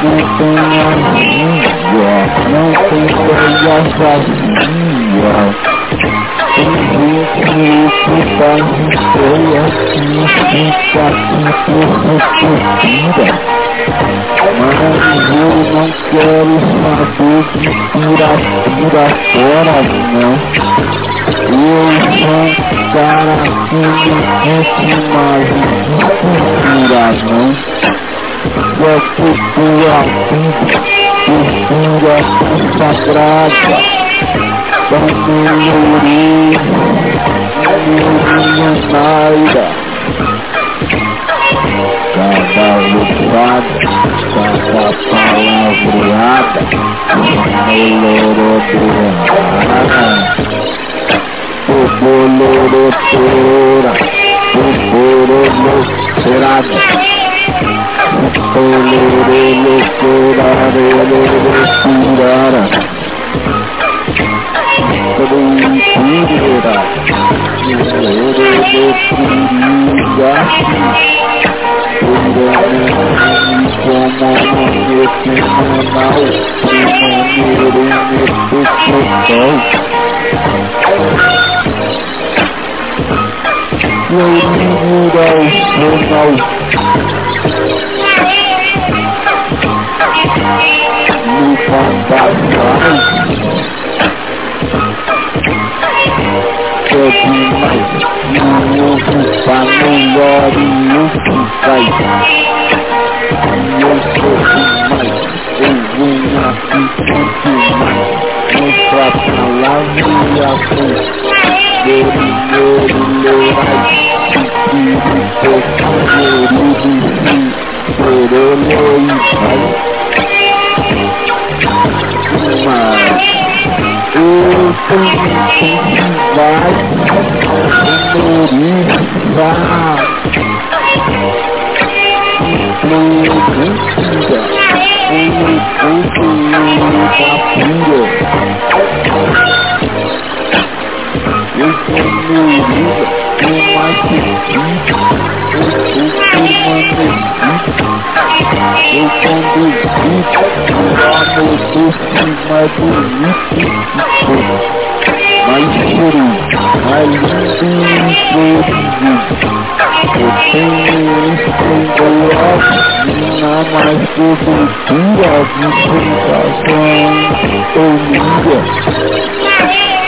não tem azia não tem palhaçaria tem gente que faz foi aqui, fica aqui por futuro. Mas eu não quero saber de pira-pira fora, não. Eu sou um cara que não curte mais cultura, não. Só que tua vida, cultura sagrada. Como melhorei, milionária. Cada lupada, cada palavreada, melhorou Bolorotora, Bolorocerada, Bolorocorarelorosirara, Bolorora, Bolorocuriga, como no semanal, primeiro no pessoal. Motivacional Me fantasmais É demais Me ocupar melhor e o que faz E eu sou demais Eu venho aqui com demais Mostrar a palavra e a força mà yêu thương và tôi đi ra tôi cũng xin cả tôi cũng xin cả mais bonito mais feliz, mais lindo e feliz. Eu tenho esplendor, minha mais cobertura de sensação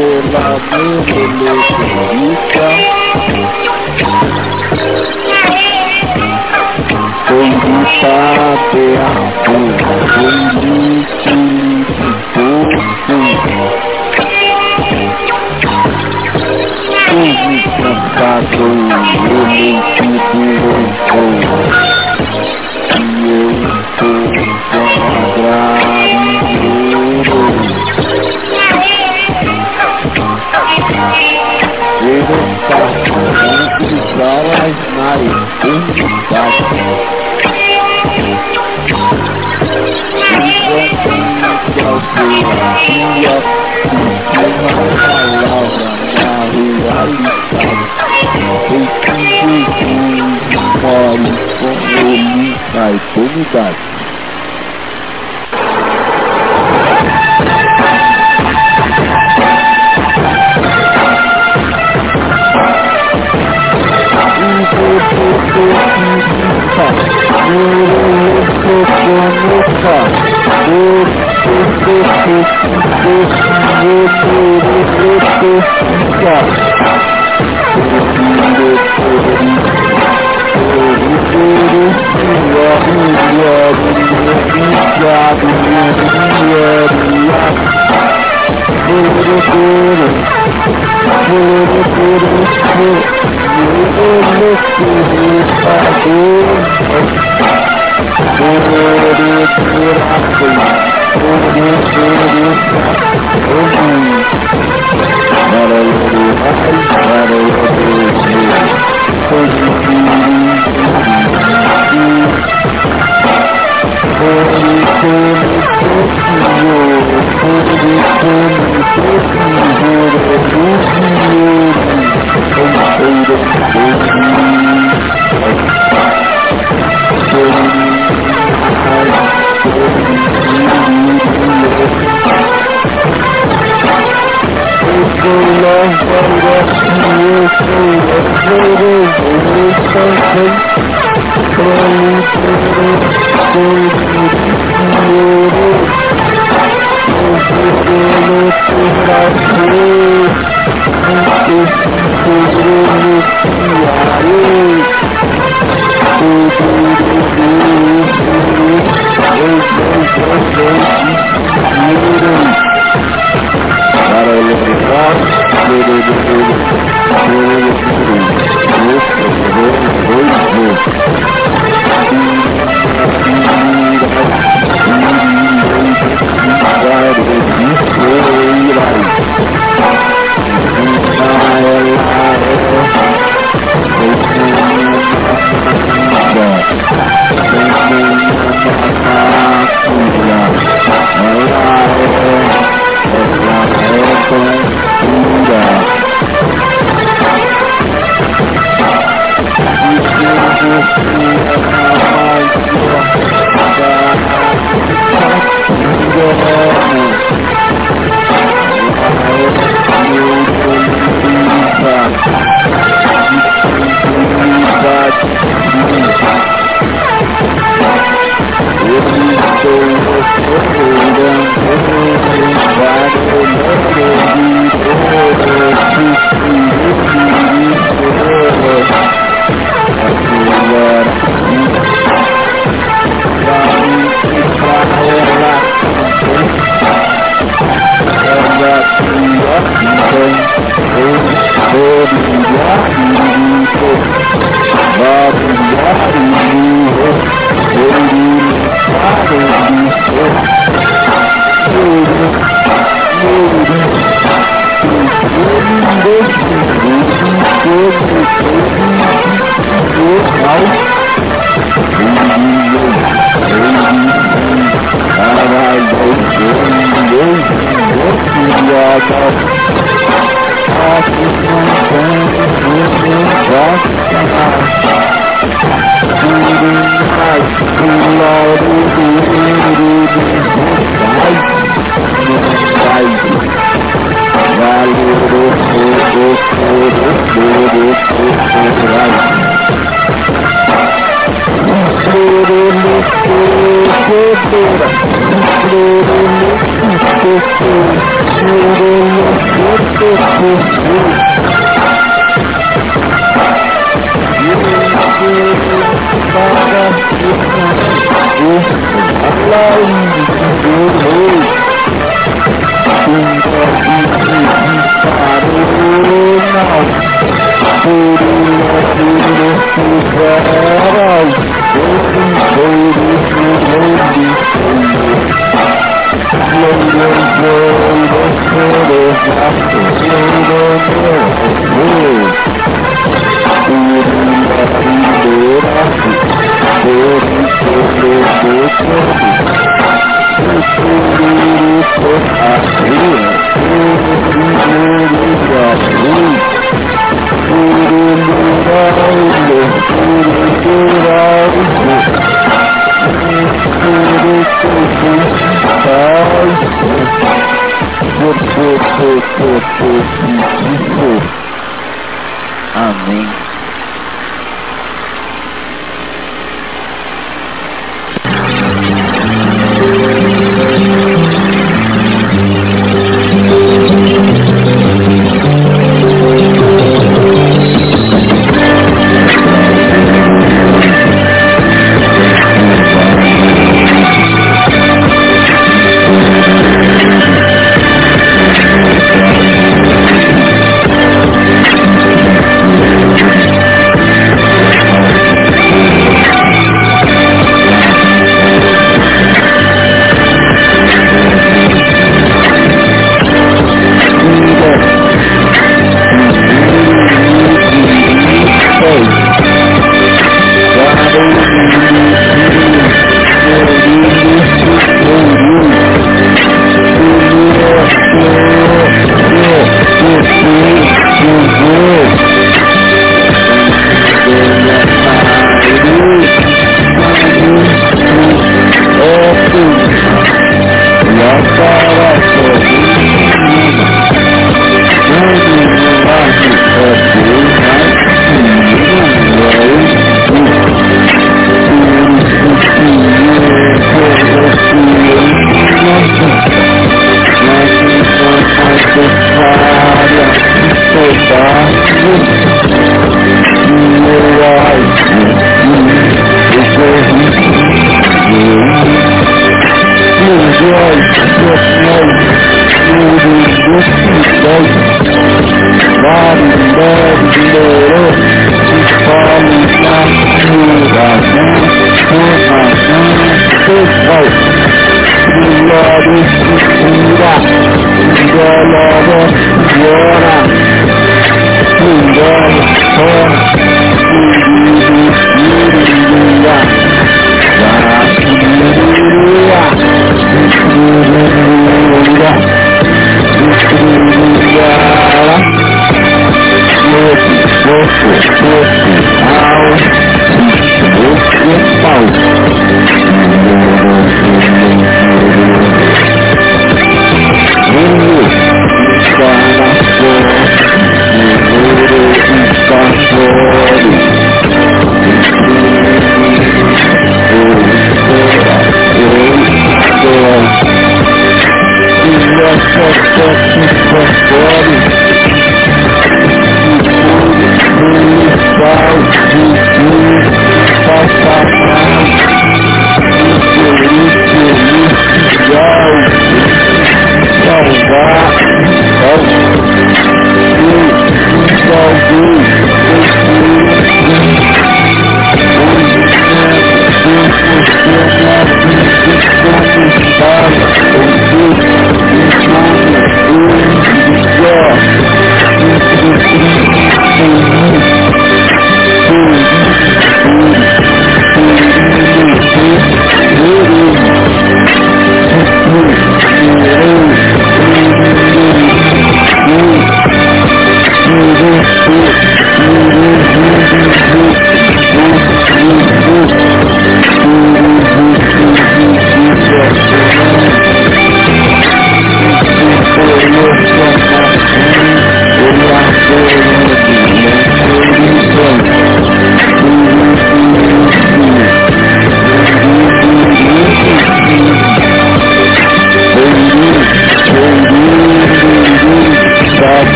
de l'amour et le Felipa Beato, Felicity Bobo Tudo cantado, eu nem te dou E eu estou com a graça Para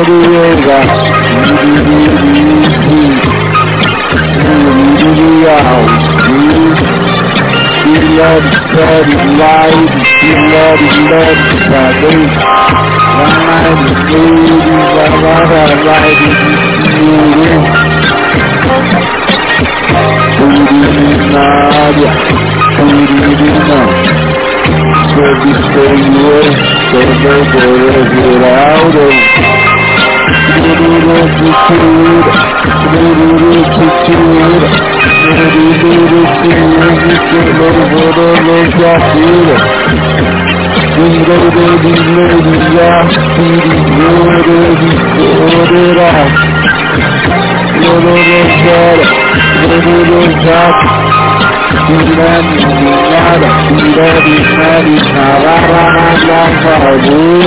Mudurunga, Muduriyao, out of. Is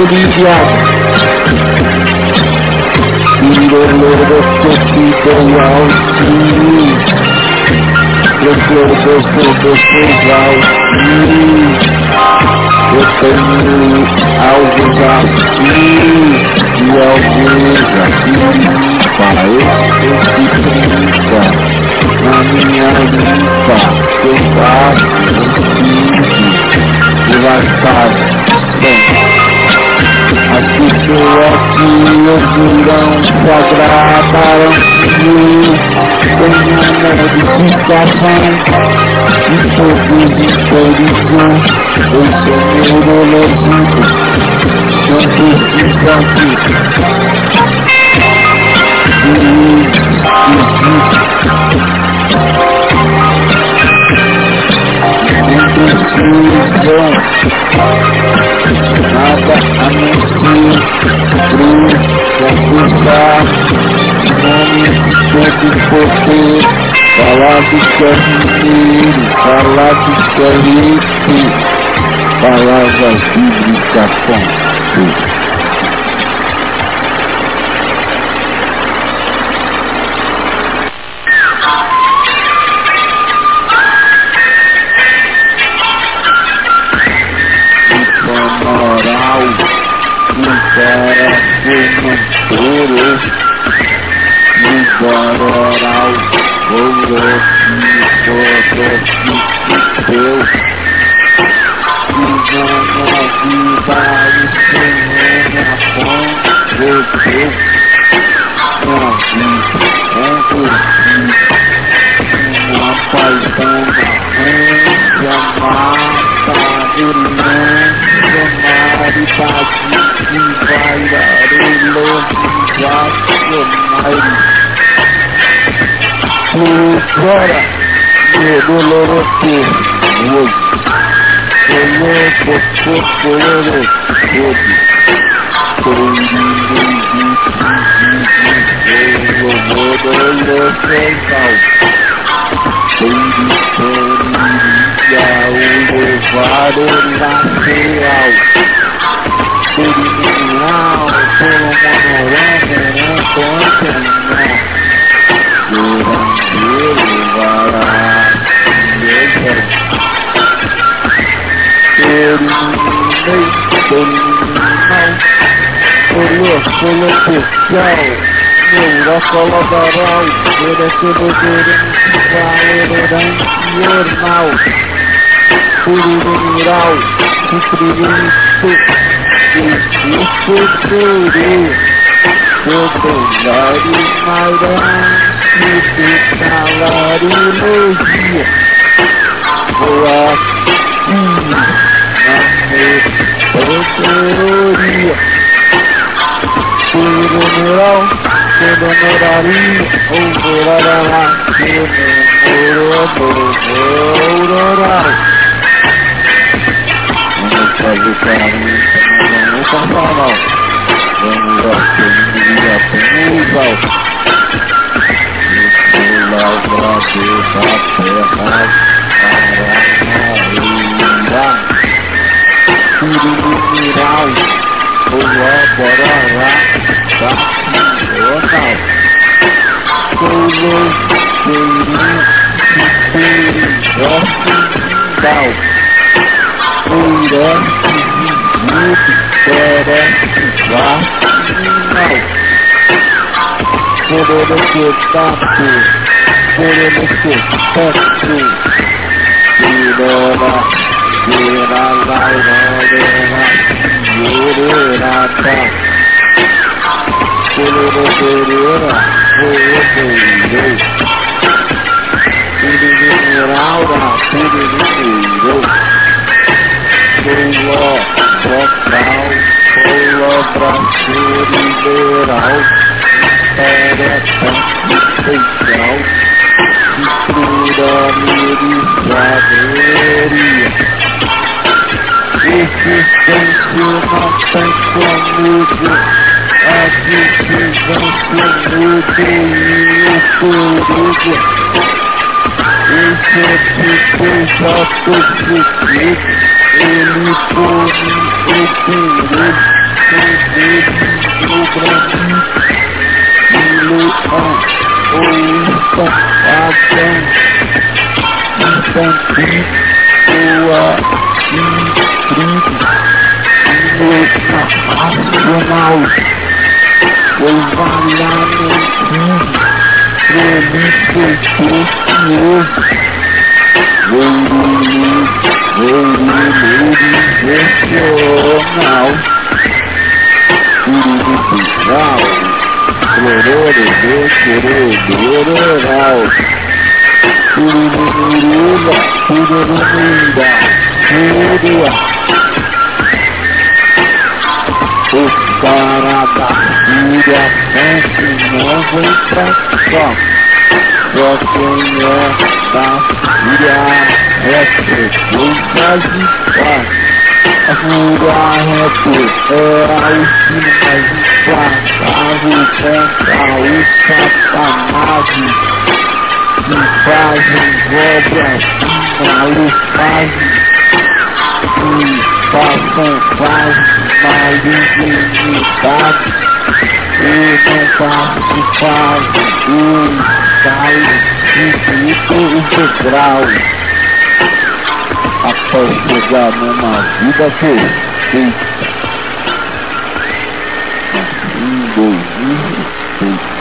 beauty, la la la light is beauty. Culinária, culina, sob Senhor, Salvador Geraldo. Cururu cultura, cururu cultura. Cururu cultura, cururu cultura. Eu tenho algo aqui e alguns aqui para especifica na minha que eu faço no de lascar. Bem, as pessoas que ouvirão se agradaram tenho modificação de todos os códigos. Eu sou neurológico, não precisa Não precisam nada a cruz, confessar nome de todo poder, falar do que é mineiro, falar do que é rico, palavras bíblicas com moral, forward Neura colaboral, merecedorante, valerante, jornal, mineral, suprimento, futuro, popular ignorante, salário energia, boa, na meteoria funeral, funerari, overará, funerorar. Vamos fazer carinho, vamos passar mal. Vamos aprender, aprender, Agradeço a terra, Paranaíba, Mineral, colaborará nacional. Coloqueirinho Superior Fundal. Oeste parece vacinal. Querendo que tato, querendo que teto, tirana, tira lá e não leva, Querendo querendo, foi Tudo mineral da tudo mineiro Pula, vocal, pula braço liberal Tarefa especial Cintura miriçadoria Existência não tem comigo A divisão se muda e o perigo esse tipo já percebi, ele põe o perigo, o Brasil, o leão, o estafadão, infantil, boa, intriga, nacional, foi valhar no filme promissor precioso. Ouro, ouro, nacional. Uruguai, Flororo, Cororo, Rural. Urururula, Urururula, Urua. O cara da fúria, sempre não vem pra cá. Só quem é da fúria é frequência de paz. A fúria rap era o sino mais implacável contra o satanás. Que fazem obras malufazes. Que façam mais indignado Eu não participava, eu saio de tudo integral Após chegar numa vida perfeita. Assim, em 2006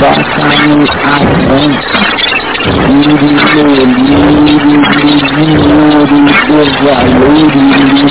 Demonstrações, primeiro repartição, observações, primeiro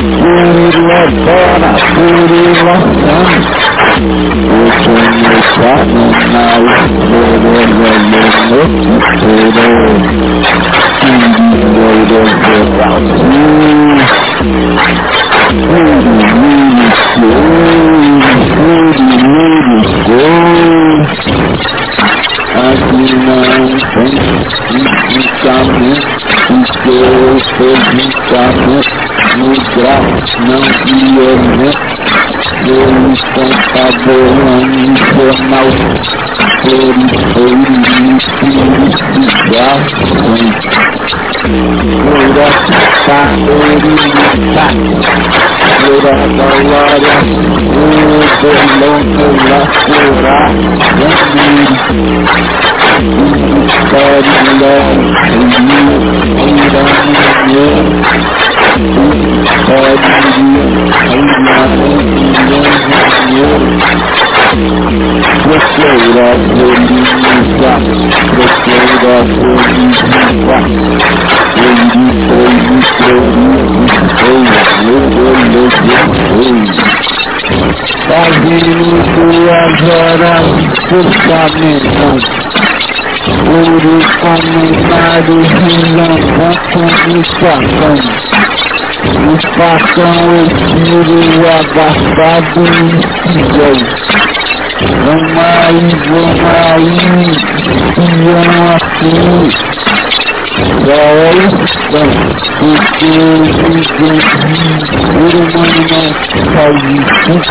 Sirila Dana, Sirila Sun. Open the sun and now Sirila Yellow Potato. Sirila Dana, Sirila Thank you. E felicidade. Loura tá orientada, loura da glória, o bolão lá fora, Pode mulher, o irã, Procura felizar, procura felizar Ele foi me Fazendo duas horas por caminhão Puro comentário, rilão, comunicação o facão, o tiro, abafado e fiel. Vamos aí, vamos aí, pião aqui. Só é isso, porque ninguém, ser humano não faz isso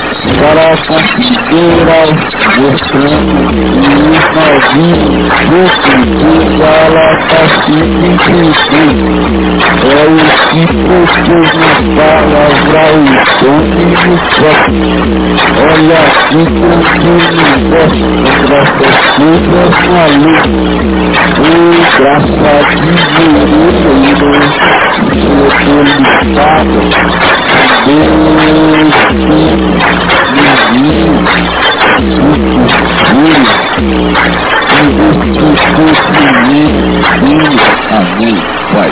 sou sou merecedor da graça e penal para considerar mostrando os novinhos do que ela está se É o que possui na palavra o domínio próprio. Olha aqui tranquilo, graças coisas na luz. O graça de Deus, eu estou ligado. Deus, Amém. Vai.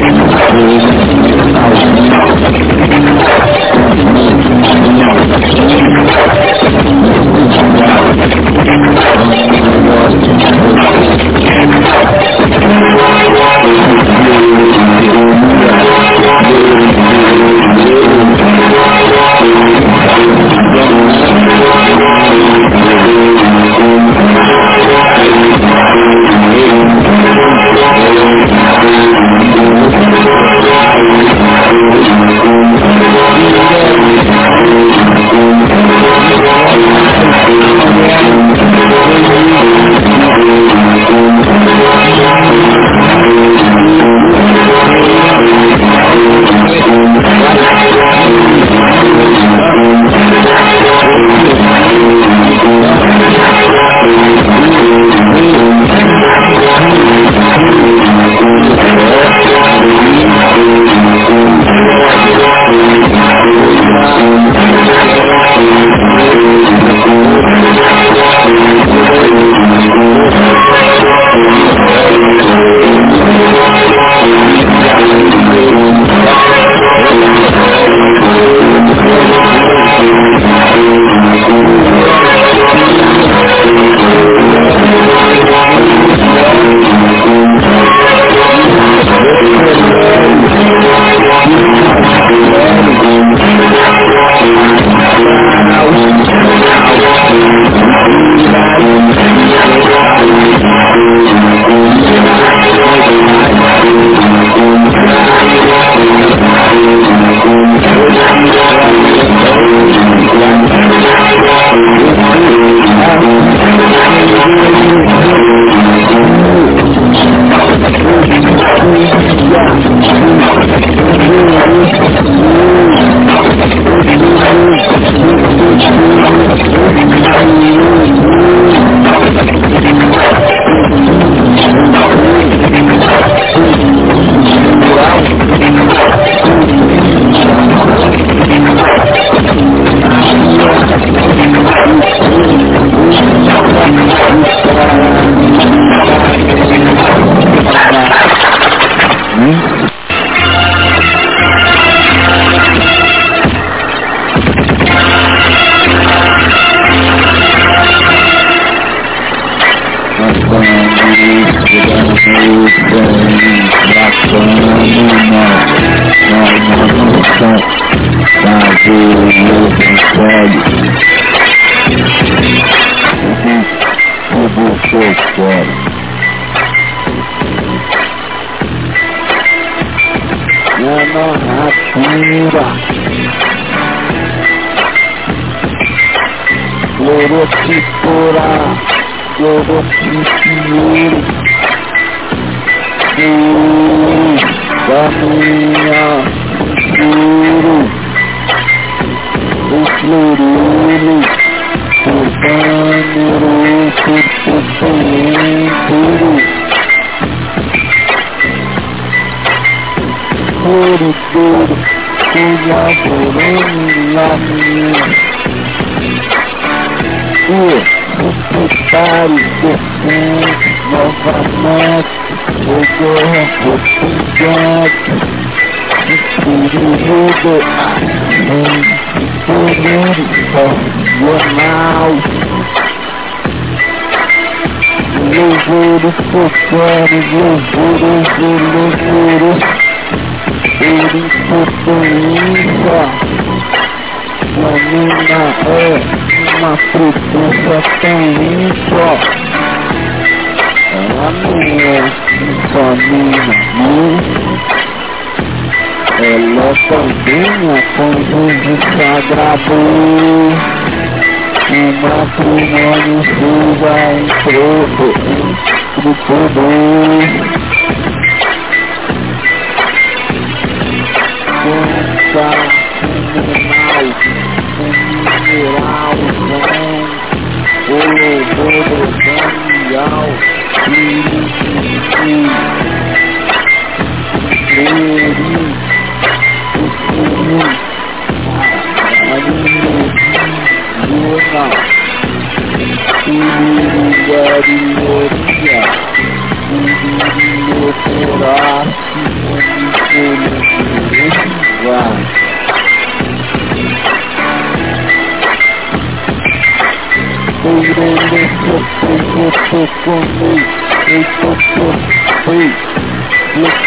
I'm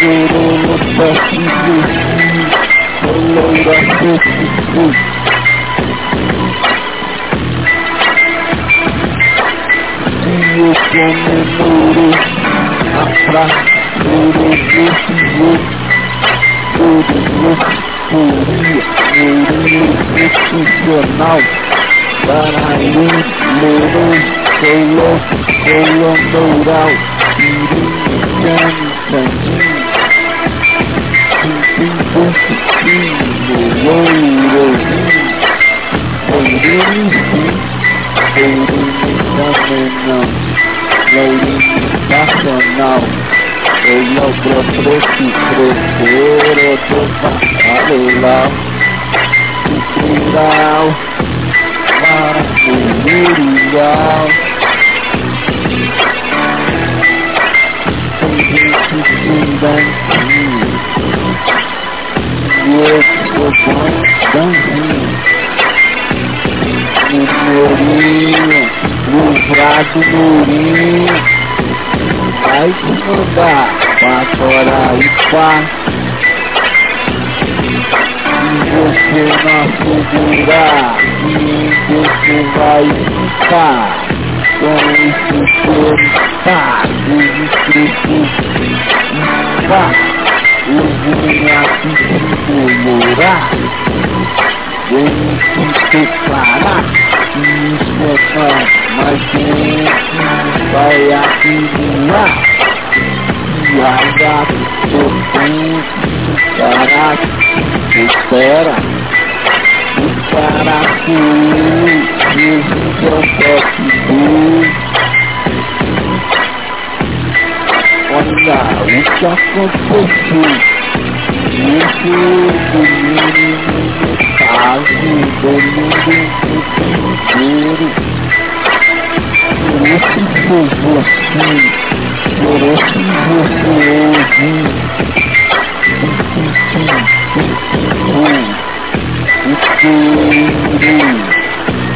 Eu comemoro a fratura desse jogo Furia, furia institucional Paraíso, Leirão, Colom, Colom Doural Irinho, el otro precisero totalidad cuidado para seguridad Murinho, livrado Murinho vai te mandar pra fora e pá. Se você não segurar, você vai ficar com esse seu estado de pá. Eu vim aqui te morar, vem te declarar que isso é mas quem vai afirmar haja potência para espera e para que Jesus é o próprio Olha o que aconteceu Isso do mínimo caso do mundo inteiro esse foi você, esse você hoje, o teiro,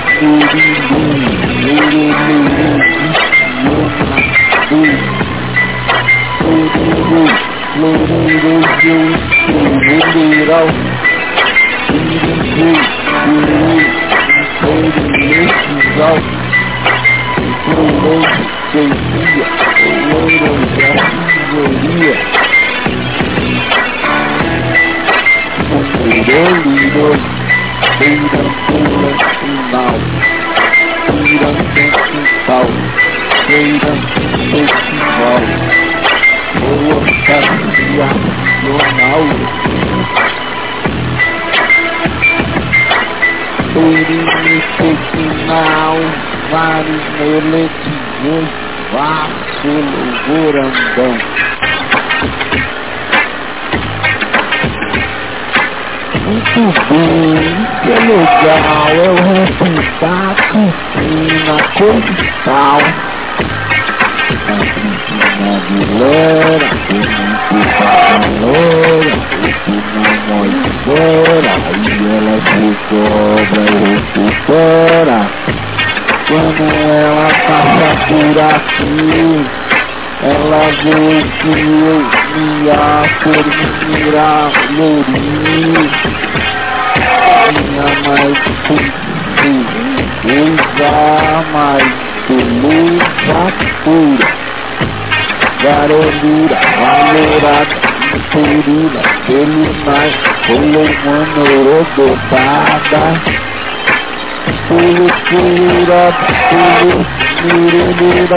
Florido, Florido, Florido, Florido,